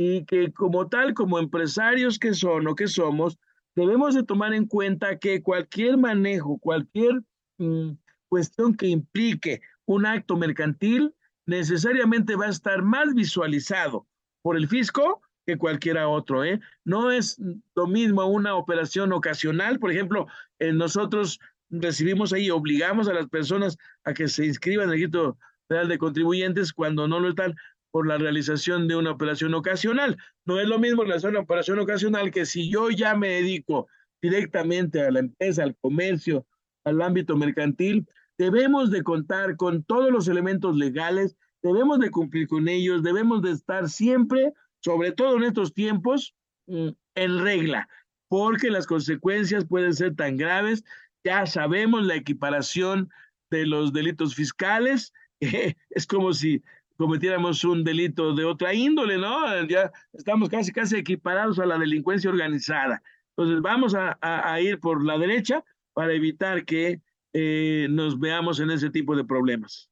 Y que como tal, como empresarios que son o que somos, debemos de tomar en cuenta que cualquier manejo, cualquier mmm, cuestión que implique un acto mercantil, necesariamente va a estar más visualizado por el fisco que cualquiera otro. ¿eh? No es lo mismo una operación ocasional, por ejemplo, eh, nosotros recibimos ahí, obligamos a las personas a que se inscriban en el registro federal de contribuyentes cuando no lo están, por la realización de una operación ocasional. No es lo mismo realizar una operación ocasional que si yo ya me dedico directamente a la empresa, al comercio, al ámbito mercantil, debemos de contar con todos los elementos legales, debemos de cumplir con ellos, debemos de estar siempre, sobre todo en estos tiempos, mm, en regla, porque las consecuencias pueden ser tan graves. Ya sabemos la equiparación de los delitos fiscales, es como si cometiéramos un delito de otra índole, ¿no? Ya estamos casi, casi equiparados a la delincuencia organizada. Entonces vamos a, ir por la derecha para evitar que eh, nos veamos en ese tipo de problemas.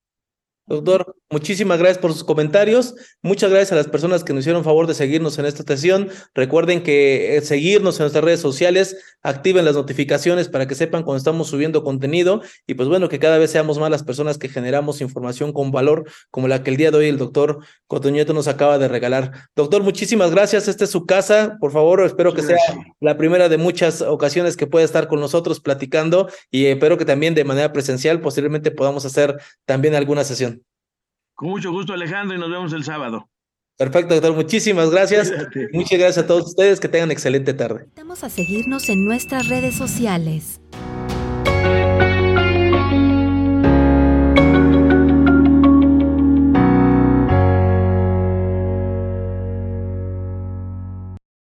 Doctor, muchísimas gracias por sus comentarios. Muchas gracias a las personas que nos hicieron favor de seguirnos en esta sesión. Recuerden que eh, seguirnos en nuestras redes sociales, activen las notificaciones para que sepan cuando estamos subiendo contenido y pues bueno, que cada vez seamos más las personas que generamos información con valor como la que el día de hoy el doctor Cotoñeto nos acaba de regalar. Doctor, muchísimas gracias. Esta es su casa. Por favor, espero que sea la primera de muchas ocasiones que pueda estar con nosotros platicando y espero que también de manera presencial posiblemente podamos hacer también alguna sesión. Con mucho gusto, Alejandro, y nos vemos el sábado. Perfecto, doctor. Muchísimas gracias. Cuídate. Muchas gracias a todos ustedes. Que tengan excelente tarde. Invitamos a seguirnos en nuestras redes sociales.